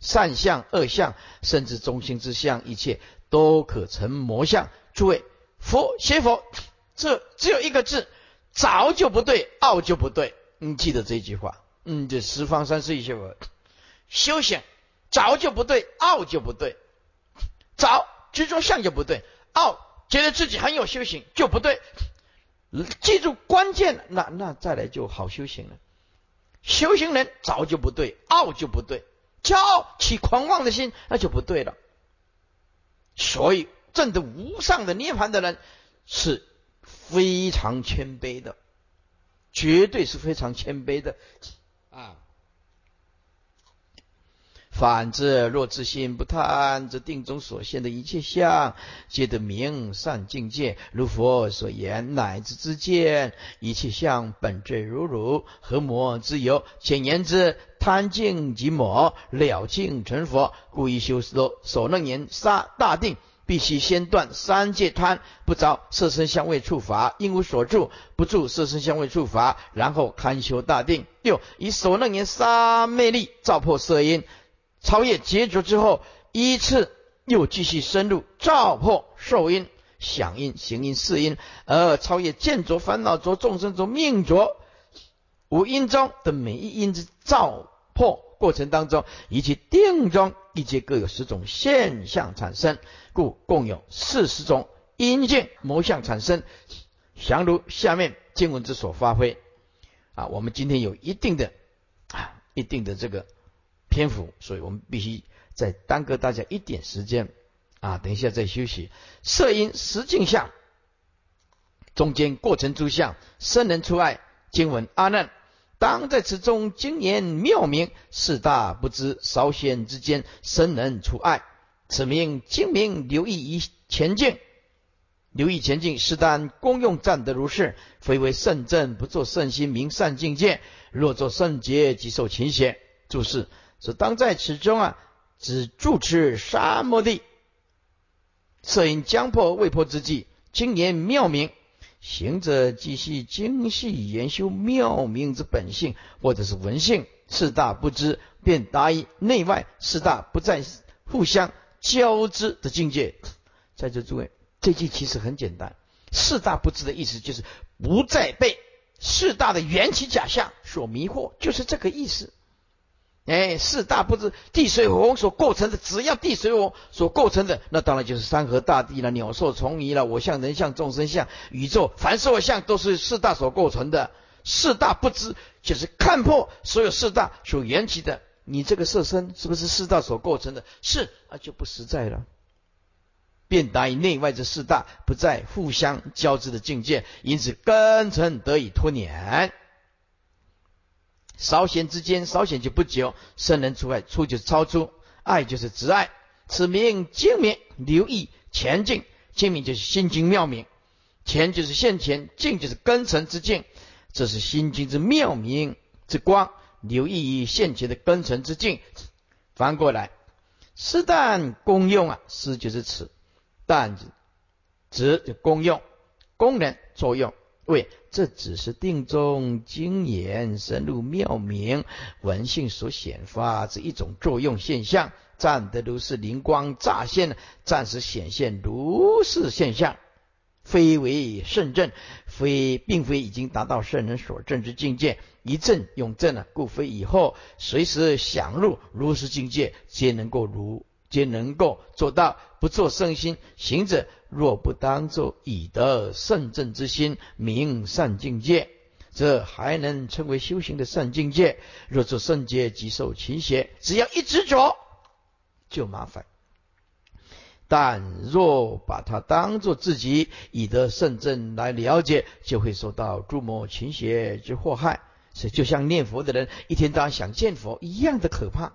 [SPEAKER 2] 善相恶相，甚至中心之相，一切都可成魔相。诸位，佛学佛，这只有一个字，早就不对，傲就不对。你记得这句话，嗯，这十方三世一切佛修行，早就不对，傲就不对。早执着相就不对，傲觉得自己很有修行就不对。记住关键，那那再来就好修行了。修行人早就不对，傲就不对，骄傲起狂妄的心那就不对了。所以。证得无上的涅盘的人是非常谦卑的，绝对是非常谦卑的啊。反之，若自心不贪，则定中所现的一切相，皆得明善境界。如佛所言，乃至之见，一切相本质如如，何魔之有？简言之，贪尽即魔，了尽成佛。故以修所所能言杀大定。必须先断三界贪，不着色身香味触法，因无所住，不住色身香味触法，然后堪修大定。六以所能言杀魅力照破色因，超越结着之后，依次又继续深入照破受因、想因、行因、事因，而超越见着、烦恼着、众生着、命着五因中的每一因之照破。过程当中，以及定中一切各有十种现象产生，故共有四十种因境魔相产生。详如下面经文之所发挥啊，我们今天有一定的啊一定的这个篇幅，所以我们必须再耽搁大家一点时间啊，等一下再休息。色因实境相中间过程诸相生人出爱经文阿难。当在此中经言妙明，四大不知，稍显之间，生能除爱。此名精明，留意于前进，留意前进，是当功用占得如是，非为圣正，不作圣心，明善境界。若作圣洁，即受勤邪。注释：是当在此中啊，只住持沙摩地，摄影将破未破之际，经言妙明。行者即系精细研修妙明之本性，或者是文性，四大不知，便达于内外四大不再互相交织的境界。在这诸位，这句其实很简单，四大不知的意思就是不再被四大的缘起假象所迷惑，就是这个意思。哎，四大不知地水火所构成的，只要地水火所构成的，那当然就是山河大地了，鸟兽虫鱼了，我相人相众生相，宇宙凡是我相都是四大所构成的。四大不知就是看破所有四大所缘起的，你这个色身是不是四大所构成的？是，那就不实在了。便达于内外这四大不再互相交织的境界，因此根尘得以脱碾。稍显之间，稍显就不久。圣人除外，出就是超出，爱就是执爱。此名精明，留意前进。精明就是心经妙明，前就是现前，进就是根尘之境。这是心经之妙明之光，留意于现前的根尘之境。翻过来，是但功用啊，是就是此，但指就功用，功能作用。为这只是定中精研深入妙明文性所显发之一种作用现象，暂得如是灵光乍现，暂时显现如是现象，非为圣正，非并非已经达到圣人所证之境界，一证永证了，故非以后随时想入如是境界，皆能够如。皆能够做到不做圣心行者，若不当作以得圣正之心明善境界，则还能称为修行的善境界。若做圣界，即受勤邪。只要一执着，就麻烦。但若把它当作自己以得圣正来了解，就会受到诸魔勤邪之祸害。所以，就像念佛的人一天到晚想见佛一样的可怕，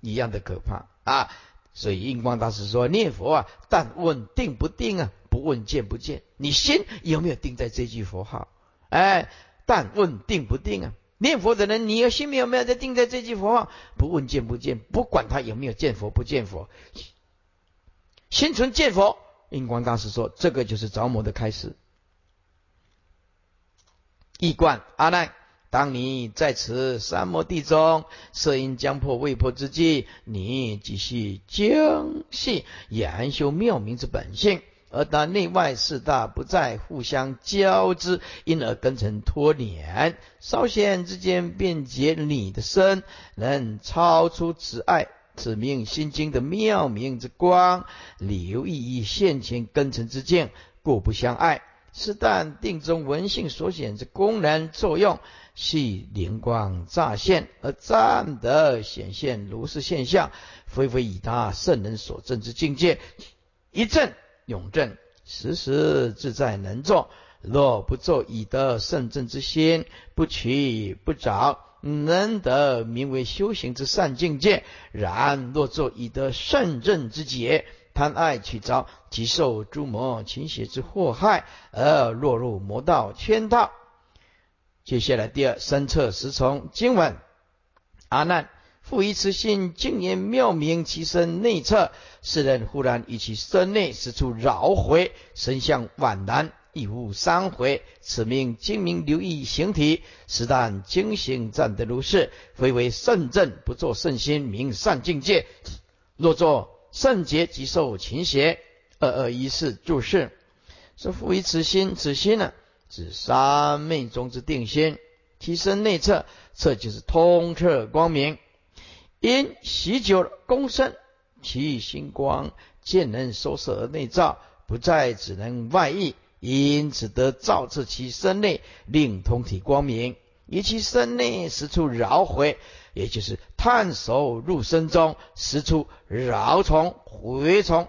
[SPEAKER 2] 一样的可怕。啊，所以印光大师说念佛啊，但问定不定啊，不问见不见。你心有没有定在这句佛号？哎，但问定不定啊？念佛的人，你的心有没有在定在这句佛号？不问见不见，不管他有没有见佛不见佛，心存见佛。印光大师说，这个就是着魔的开始。一观阿难。当你在此三摩地中，色因将破未破之际，你即系精细研修妙明之本性，而当内外四大不再互相交织，因而根尘脱敛，稍显之间便结你的身，能超出此爱，此命心经的妙明之光，留意于现前根尘之境，故不相爱。是但定中文性所显之功能作用。系灵光乍现而暂得显现如是现象，非非以他圣人所证之境界，一证永证，时时自在能作。若不作以得圣正之心，不取不找，能得名为修行之善境界。然若作以得圣正之解，贪爱取着，即受诸魔侵邪之祸害，而落入魔道圈套。接下来，第二三测十从经文。阿难，复以此心经言妙明其身内侧，世人忽然以其身内使处绕回，身相宛然，亦无三回。此名精明留意形体，实但精行暂得如是，非为圣正，不作圣心明善境界。若作圣洁，即受勤邪。二二一四注释：是复以此心，此心呢？指三昧中之定心，提升内侧，这就是通彻光明。因习久了功深，其心光渐能收摄而内照，不再只能外溢，因此得照彻其身内，令通体光明。以其身内十处绕回，也就是探手入身中十处绕虫、蛔虫。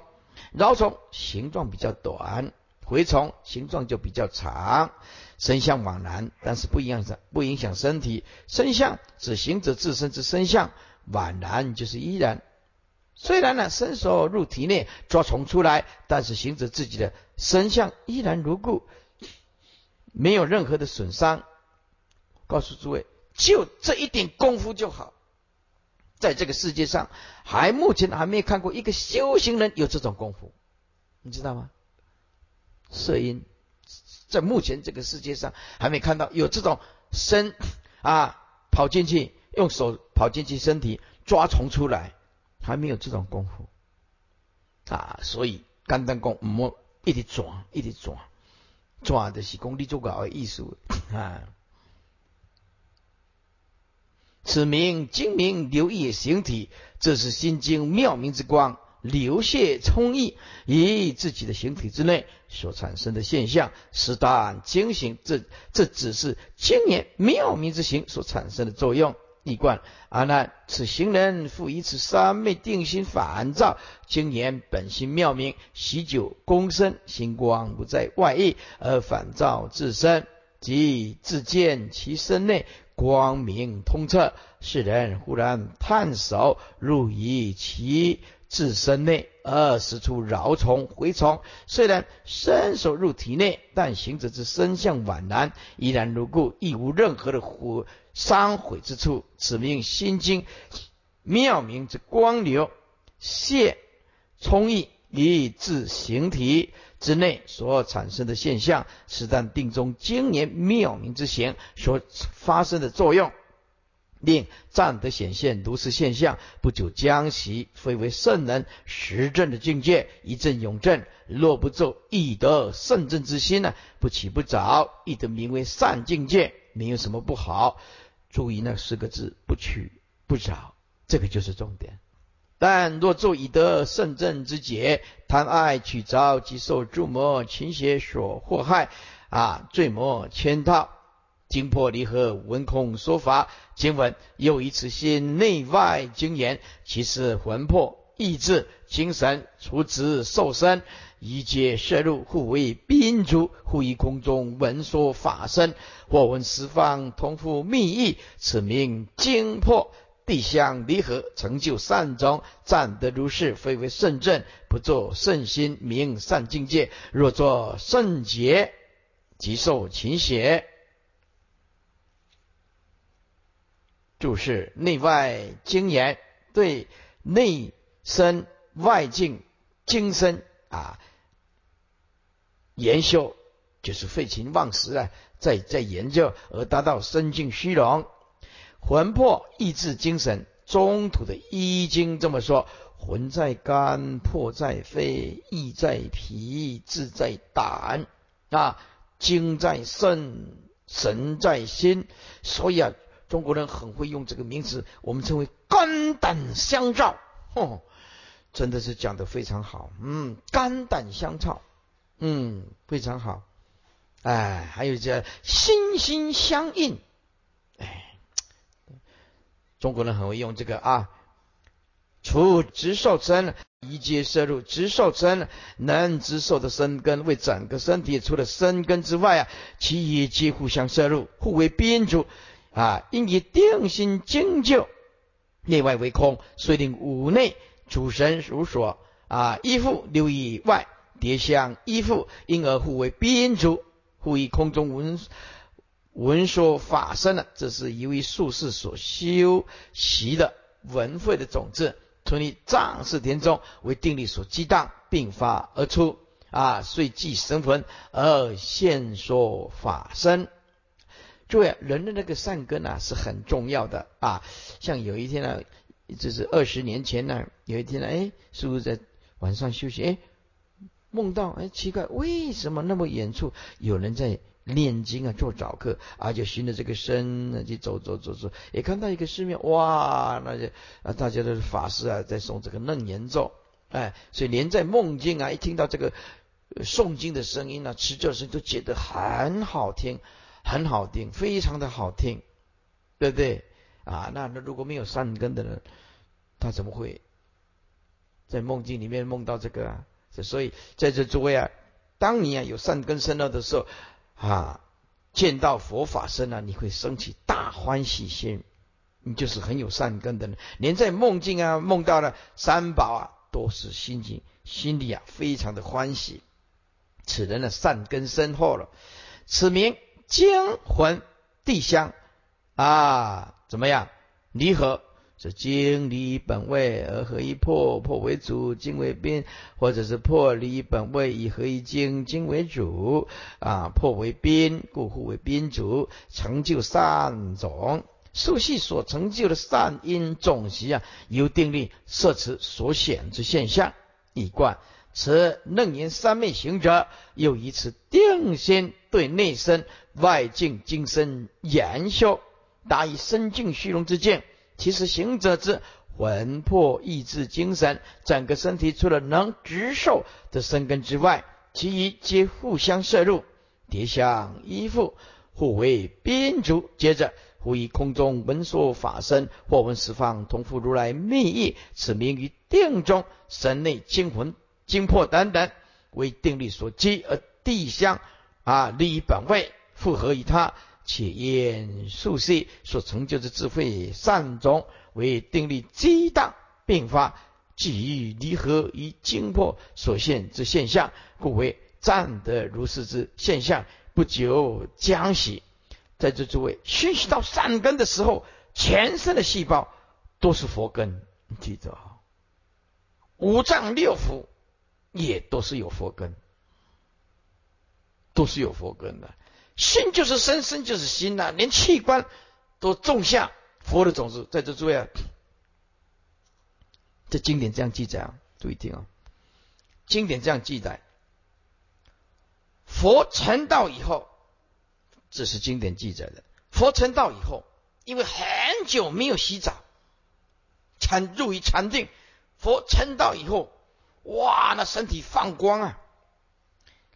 [SPEAKER 2] 绕虫形状比较短。蛔虫，形状就比较长，身相往南，但是不影响不影响身体。身相指行者自身之身相，往然就是依然。虽然呢伸手入体内抓虫出来，但是行者自己的身相依然如故，没有任何的损伤。告诉诸位，就这一点功夫就好。在这个世界上，还目前还没看过一个修行人有这种功夫，你知道吗？摄音在目前这个世界上还没看到有这种身啊跑进去，用手跑进去身体抓虫出来，还没有这种功夫啊。所以肝胆功莫一直抓，一直抓，抓的是功力做搞的艺术啊。此名精明留意形体，这是心经妙明之光流泻充溢以自己的形体之内所产生的现象，是但精行。这这只是经年妙明之行所产生的作用。一贯阿难，此行人复以此三昧定心反照，经年本心妙明，喜久功深，心光不在外溢而反照自身，即自见其身内。光明通彻，世人忽然探手入于其自身内，而使出饶虫蛔虫。虽然伸手入体内，但行者之身相宛然，依然如故，亦无任何的毁伤毁之处。此名心经妙明之光流泄充溢以至形体。之内所产生的现象，是但定中经年妙明之行所发生的作用，令暂得显现如是现象，不久将息，非为圣人实证的境界，一正永证。若不奏亦得圣正之心呢？不起不早，亦得名为善境界，没有什么不好。注意那四个字：不取不早，这个就是重点。但若作以得圣正之解，贪爱取着即受诸魔情邪所祸害，啊，罪魔圈套，精破离合，闻空说法，经文又以此心内外经言，其实魂魄意志精神除职受身，一皆摄入，互为宾主，互于空中闻说法身，或闻十方同复密意，此名精破。地相离合，成就善终，暂得如是，非为圣正，不作圣心，名善境界。若作圣洁，即受勤邪。就是：内外精严，对内身外境精深啊研修，就是废寝忘食啊，在在研究而达到身静虚荣。魂魄、意志、精神，中土的医经这么说：魂在肝，魄在肺，意在脾，志在胆啊，精在肾，神在心。所以啊，中国人很会用这个名词，我们称为肝胆相照。哦，真的是讲的非常好。嗯，肝胆相照，嗯，非常好。哎，还有这心心相印，哎。中国人很会用这个啊，除直受身，一皆摄入直受身，能直受的生根为整个身体除了生根之外啊，其余皆互相摄入，互为宾主啊，应以定心精究，内外为空，遂令五内主神如所啊依附留以外叠相依附，因而互为宾主，互以空中闻。闻说法身了，这是一位术士所修习的文会的种子，从你藏式田中为定力所激荡，并发而出啊，遂即神魂而现说法身。对，人的那个善根啊是很重要的啊。像有一天呢，这是二十年前呢，有一天呢，哎，是不是在晚上休息？哎，梦到哎，奇怪，为什么那么远处有人在？念经啊，做早课啊，且循着这个身去走走走走，也看到一个寺庙，哇，那些啊，大家都是法师啊，在诵这个楞严咒，哎，所以连在梦境啊，一听到这个诵经的声音呢，持咒声都觉得很好听，很好听，非常的好听，对不对？啊，那那如果没有善根的人，他怎么会在梦境里面梦到这个啊？所以在这诸位啊。当你啊有善根生了的时候啊，见到佛法身啊，你会升起大欢喜心，你就是很有善根的人。连在梦境啊梦到了三宝啊，都是心情心里啊非常的欢喜。此人的善根深厚了，此名精魂地香啊，怎么样？离合。是经离本位而合一破，破为主，经为宾；或者是破离本位以合一经，经为主啊，破为宾，故互为宾主，成就善种。数系所成就的善因种习啊，由定力摄持所显之现象，以观此楞严三昧行者，又以此定心对内身外境精深研修，达以身境虚荣之见。其实行者之魂魄、意志、精神，整个身体除了能直受的生根之外，其余皆互相摄入，叠相依附，互为宾主。接着，忽以空中闻说法身，或闻十方同复如来密意，此名于定中神内精魂、精魄等等，为定力所积，而地相啊立于本位，复合于他。且因数世所成就之智慧善种，为定力激荡并发，基于离合与精魄所现之现象，故为暂得如是之现象。不久将息。在这诸位熏习到善根的时候，全身的细胞都是佛根，你记着啊，五脏六腑也都是有佛根，都是有佛根的。心就是身，身就是心呐，连器官都种下佛的种子。在这诸位啊，这经典这样记载啊，注意听啊，经典这样记载，佛成道以后，这是经典记载的。佛成道以后，因为很久没有洗澡，禅入于禅定。佛成道以后，哇，那身体放光啊，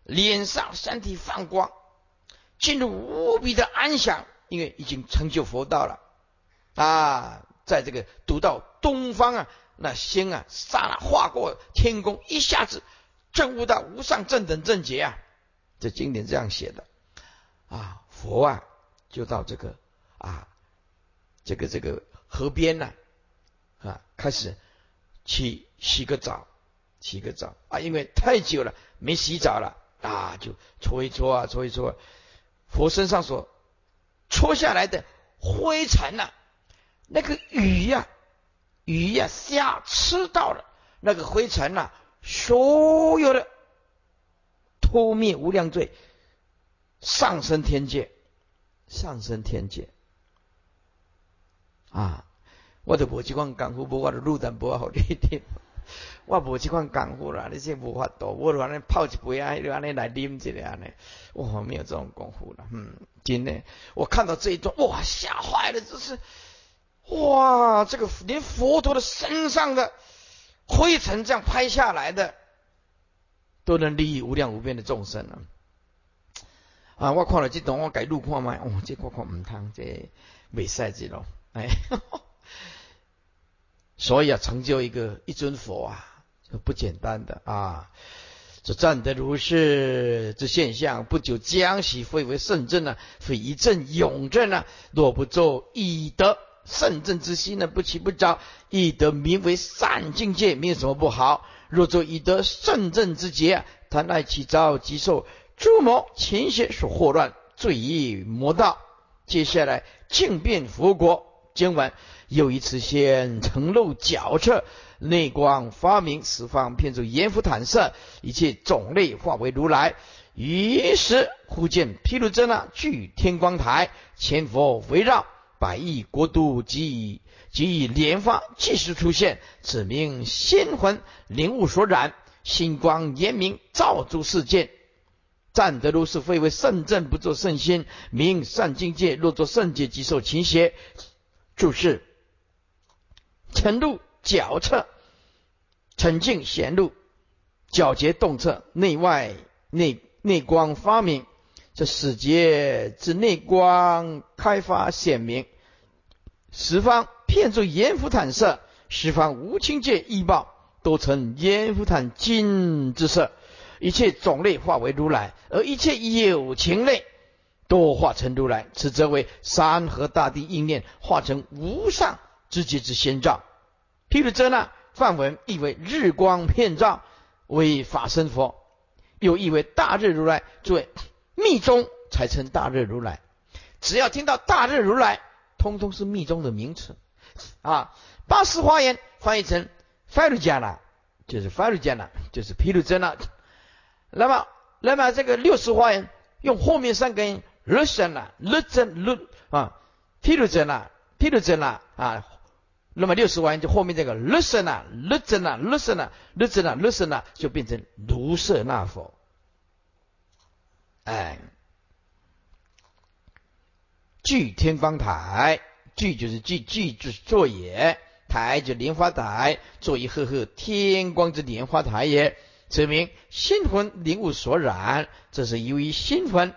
[SPEAKER 2] 脸上身体放光。进入无比的安详，因为已经成就佛道了啊！在这个读到东方啊，那心啊刹那划过天宫，一下子证悟到无上正等正觉啊！这经典这样写的啊，佛啊就到这个啊这个这个河边呢啊，开始去洗个澡，洗个澡啊，因为太久了没洗澡了啊，就搓一搓啊，搓一搓。佛身上所搓下来的灰尘呐，那个鱼呀，鱼呀，虾吃到了那个灰尘呐，所有的脱灭无量罪，上升天界，上升天界啊！我的无这款功夫，无我的路灯不好一点。我无这款功夫啦，你这无法度，我反正泡一杯啊，就安尼来啉一下呢。哇，没有这种功夫了，嗯，真的。我看到这一段，哇，吓坏了，这是哇，这个连佛陀的身上的灰尘这样拍下来的，都能利益无量无边的众生了。啊，我看了这段，我改路看嘛，哦，这看看唔通，这未使这咯，哎。[LAUGHS] 所以啊，成就一个一尊佛啊，这不简单的啊！这占得如是之现象，不久将息，非为圣正呢？非一正永正呢？若不作以德圣正之心呢？不起不着，以德名为善境界，没有什么不好。若作以德圣正之劫，他乃起遭即受诸魔前邪所惑乱，罪于魔道。接下来净变佛国经文。又一次现成露角彻，内光发明，十方遍出阎浮坦色，一切种类化为如来。于是忽见毗卢遮那具天光台，千佛围绕，百亿国度即即以莲花即时出现。此名仙魂灵物所染，星光严明，照诸世界。赞得如是，非为圣正，不作圣心，名善境界。若作圣界，即受勤邪。注释。沉入脚侧，沉静显露，皎洁动彻，内外内内光发明，这使节之内光开发显明，十方遍作阎浮坦色，十方无清界异报，都成阎浮坦金之色。一切种类化为如来，而一切有情类都化成如来，此则为山河大地应念化成无上之极之先照。譬如这那梵文意为日光遍照，为法身佛；又意为大日如来。诸位密宗才称大日如来。只要听到大日如来，通通是密宗的名词啊。八十华严翻译成法律家了，就是法律家了，就是毗卢遮那。那么，那么这个六十华严用后面三根日生了，日真日啊，毗卢遮那，毗卢遮那啊。那么六十万就后面这个日生啊，日真啊，日生啊，日真啊，日生啊，就变成卢舍那佛。哎。聚天方台，聚就是聚，聚就是坐也；台就莲花台，坐一赫赫天光之莲花台也。此名心魂灵物所染，这是由于心魂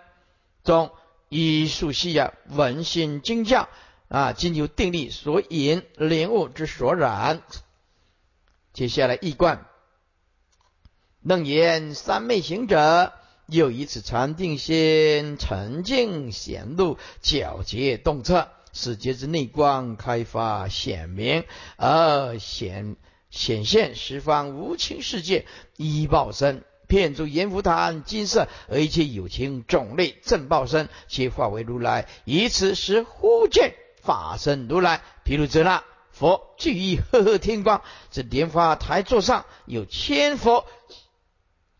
[SPEAKER 2] 中以数细呀文心精教啊，经由定力所引领悟之所染。接下来一贯楞严三昧行者。又以此禅定心沉静显露皎洁洞彻，使觉之内光开发显明，而显显现十方无情世界一报身，遍诸阎浮檀金色，而一切有情种类正报身，皆化为如来，以此时忽见法身如来。譬如这那佛具以赫赫天光，这莲花台座上有千佛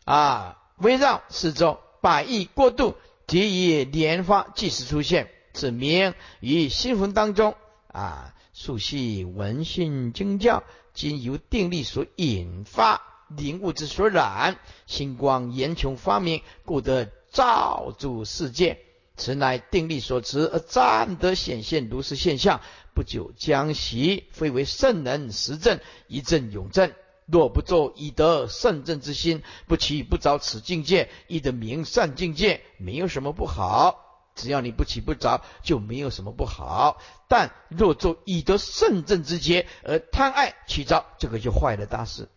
[SPEAKER 2] 啊。围绕四周百亿过度，即以莲花即时出现，此名于心魂当中啊，素系闻性经教，经由定力所引发，灵物之所染，星光严穷发明，故得照诸世界。此乃定力所持，而暂得显现如是现象，不久将习，非为圣人实证，一证永证。若不作以得圣正之心，不起不着此境界，亦得明善境界，没有什么不好。只要你不起不着，就没有什么不好。但若作以得圣正之劫，而贪爱起着，这个就坏了大事。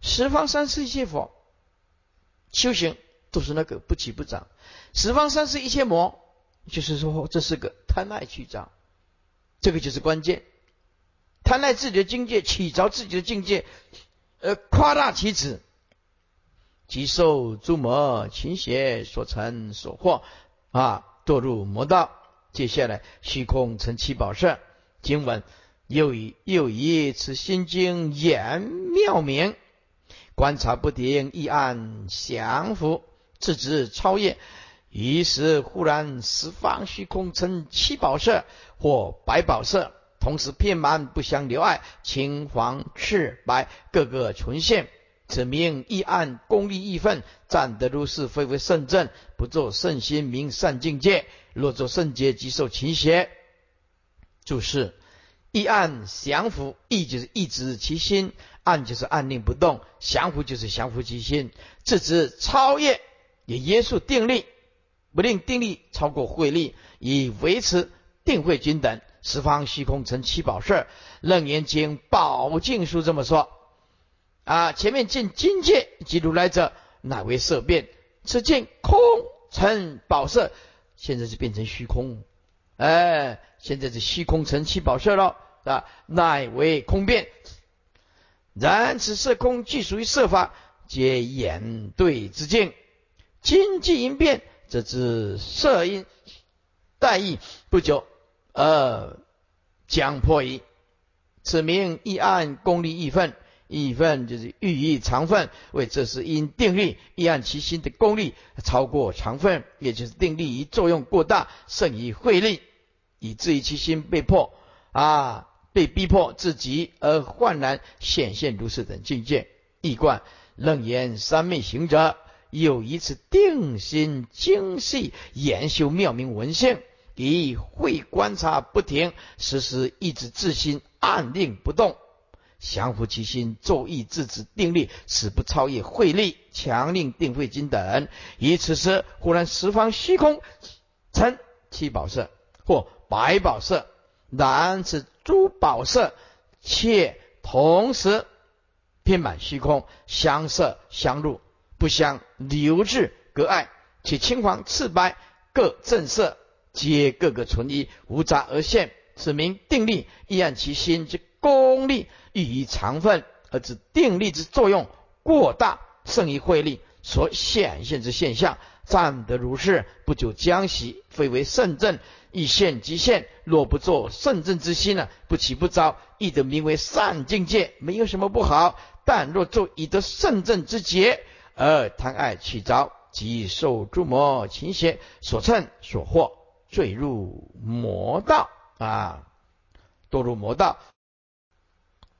[SPEAKER 2] 十方三世一切佛修行都是那个不起不长，十方三世一切魔，就是说这是个贪爱去着，这个就是关键。贪爱自己的境界，起着自己的境界，呃夸大其词，即受诸魔情邪所成所惑啊，堕入魔道。接下来，虚空成七宝色，经文又以又以此心经言妙明，观察不定，一暗降伏，自知超越。于是忽然十方虚空成七宝色或百宝色。同时遍满不相留爱，青黄赤白各个呈现，此名一暗功利义愤，暂得如是，非为圣正，不作圣心明善境界。若作圣洁，即受勤邪。注释：一暗降伏，意就是抑制其心；暗就是暗令不动；降伏就是降伏其心。自知超越，也约束定力，不令定力超过慧力，以维持定慧均等。十方虚空成七宝色，楞严经宝镜书这么说啊。前面见金界即如来者，乃为色变？此见空成宝色，现在是变成虚空。哎，现在是虚空成七宝色了啊，乃为空变？然此色空既属于色法，皆眼对之境。经济因变，则知色因待意不久。而将破矣。此名一案功利义愤，义愤就是寓意常愤，为这是因定力一案其心的功力超过常愤，也就是定力与作用过大，胜于慧力，以至于其心被迫啊，被逼迫至极而焕然显现如是等境界。易观楞严三昧行者，有一次定心精细研修妙明文性。以会观察不停，时时一直自心按令不动，降伏其心，昼意自止定力，使不超越慧力，强令定慧经等。以此时，忽然十方虚空成七宝色或百宝色，然此珠宝色却同时遍满虚空，相色相入，不相留至隔碍，且青黄赤白各正色，皆各个存一，无杂而现，此名定力。亦按其心之功力，欲以常分，而知定力之作用过大，胜于慧力所显现之现象。暂得如是，不久将息，非为圣正。亦现即现，若不作圣正之心呢？不起不招，亦得名为善境界，没有什么不好。但若作以得圣正之劫，而贪爱起着，即受诸魔情邪所趁所惑，坠入魔道啊，堕入魔道。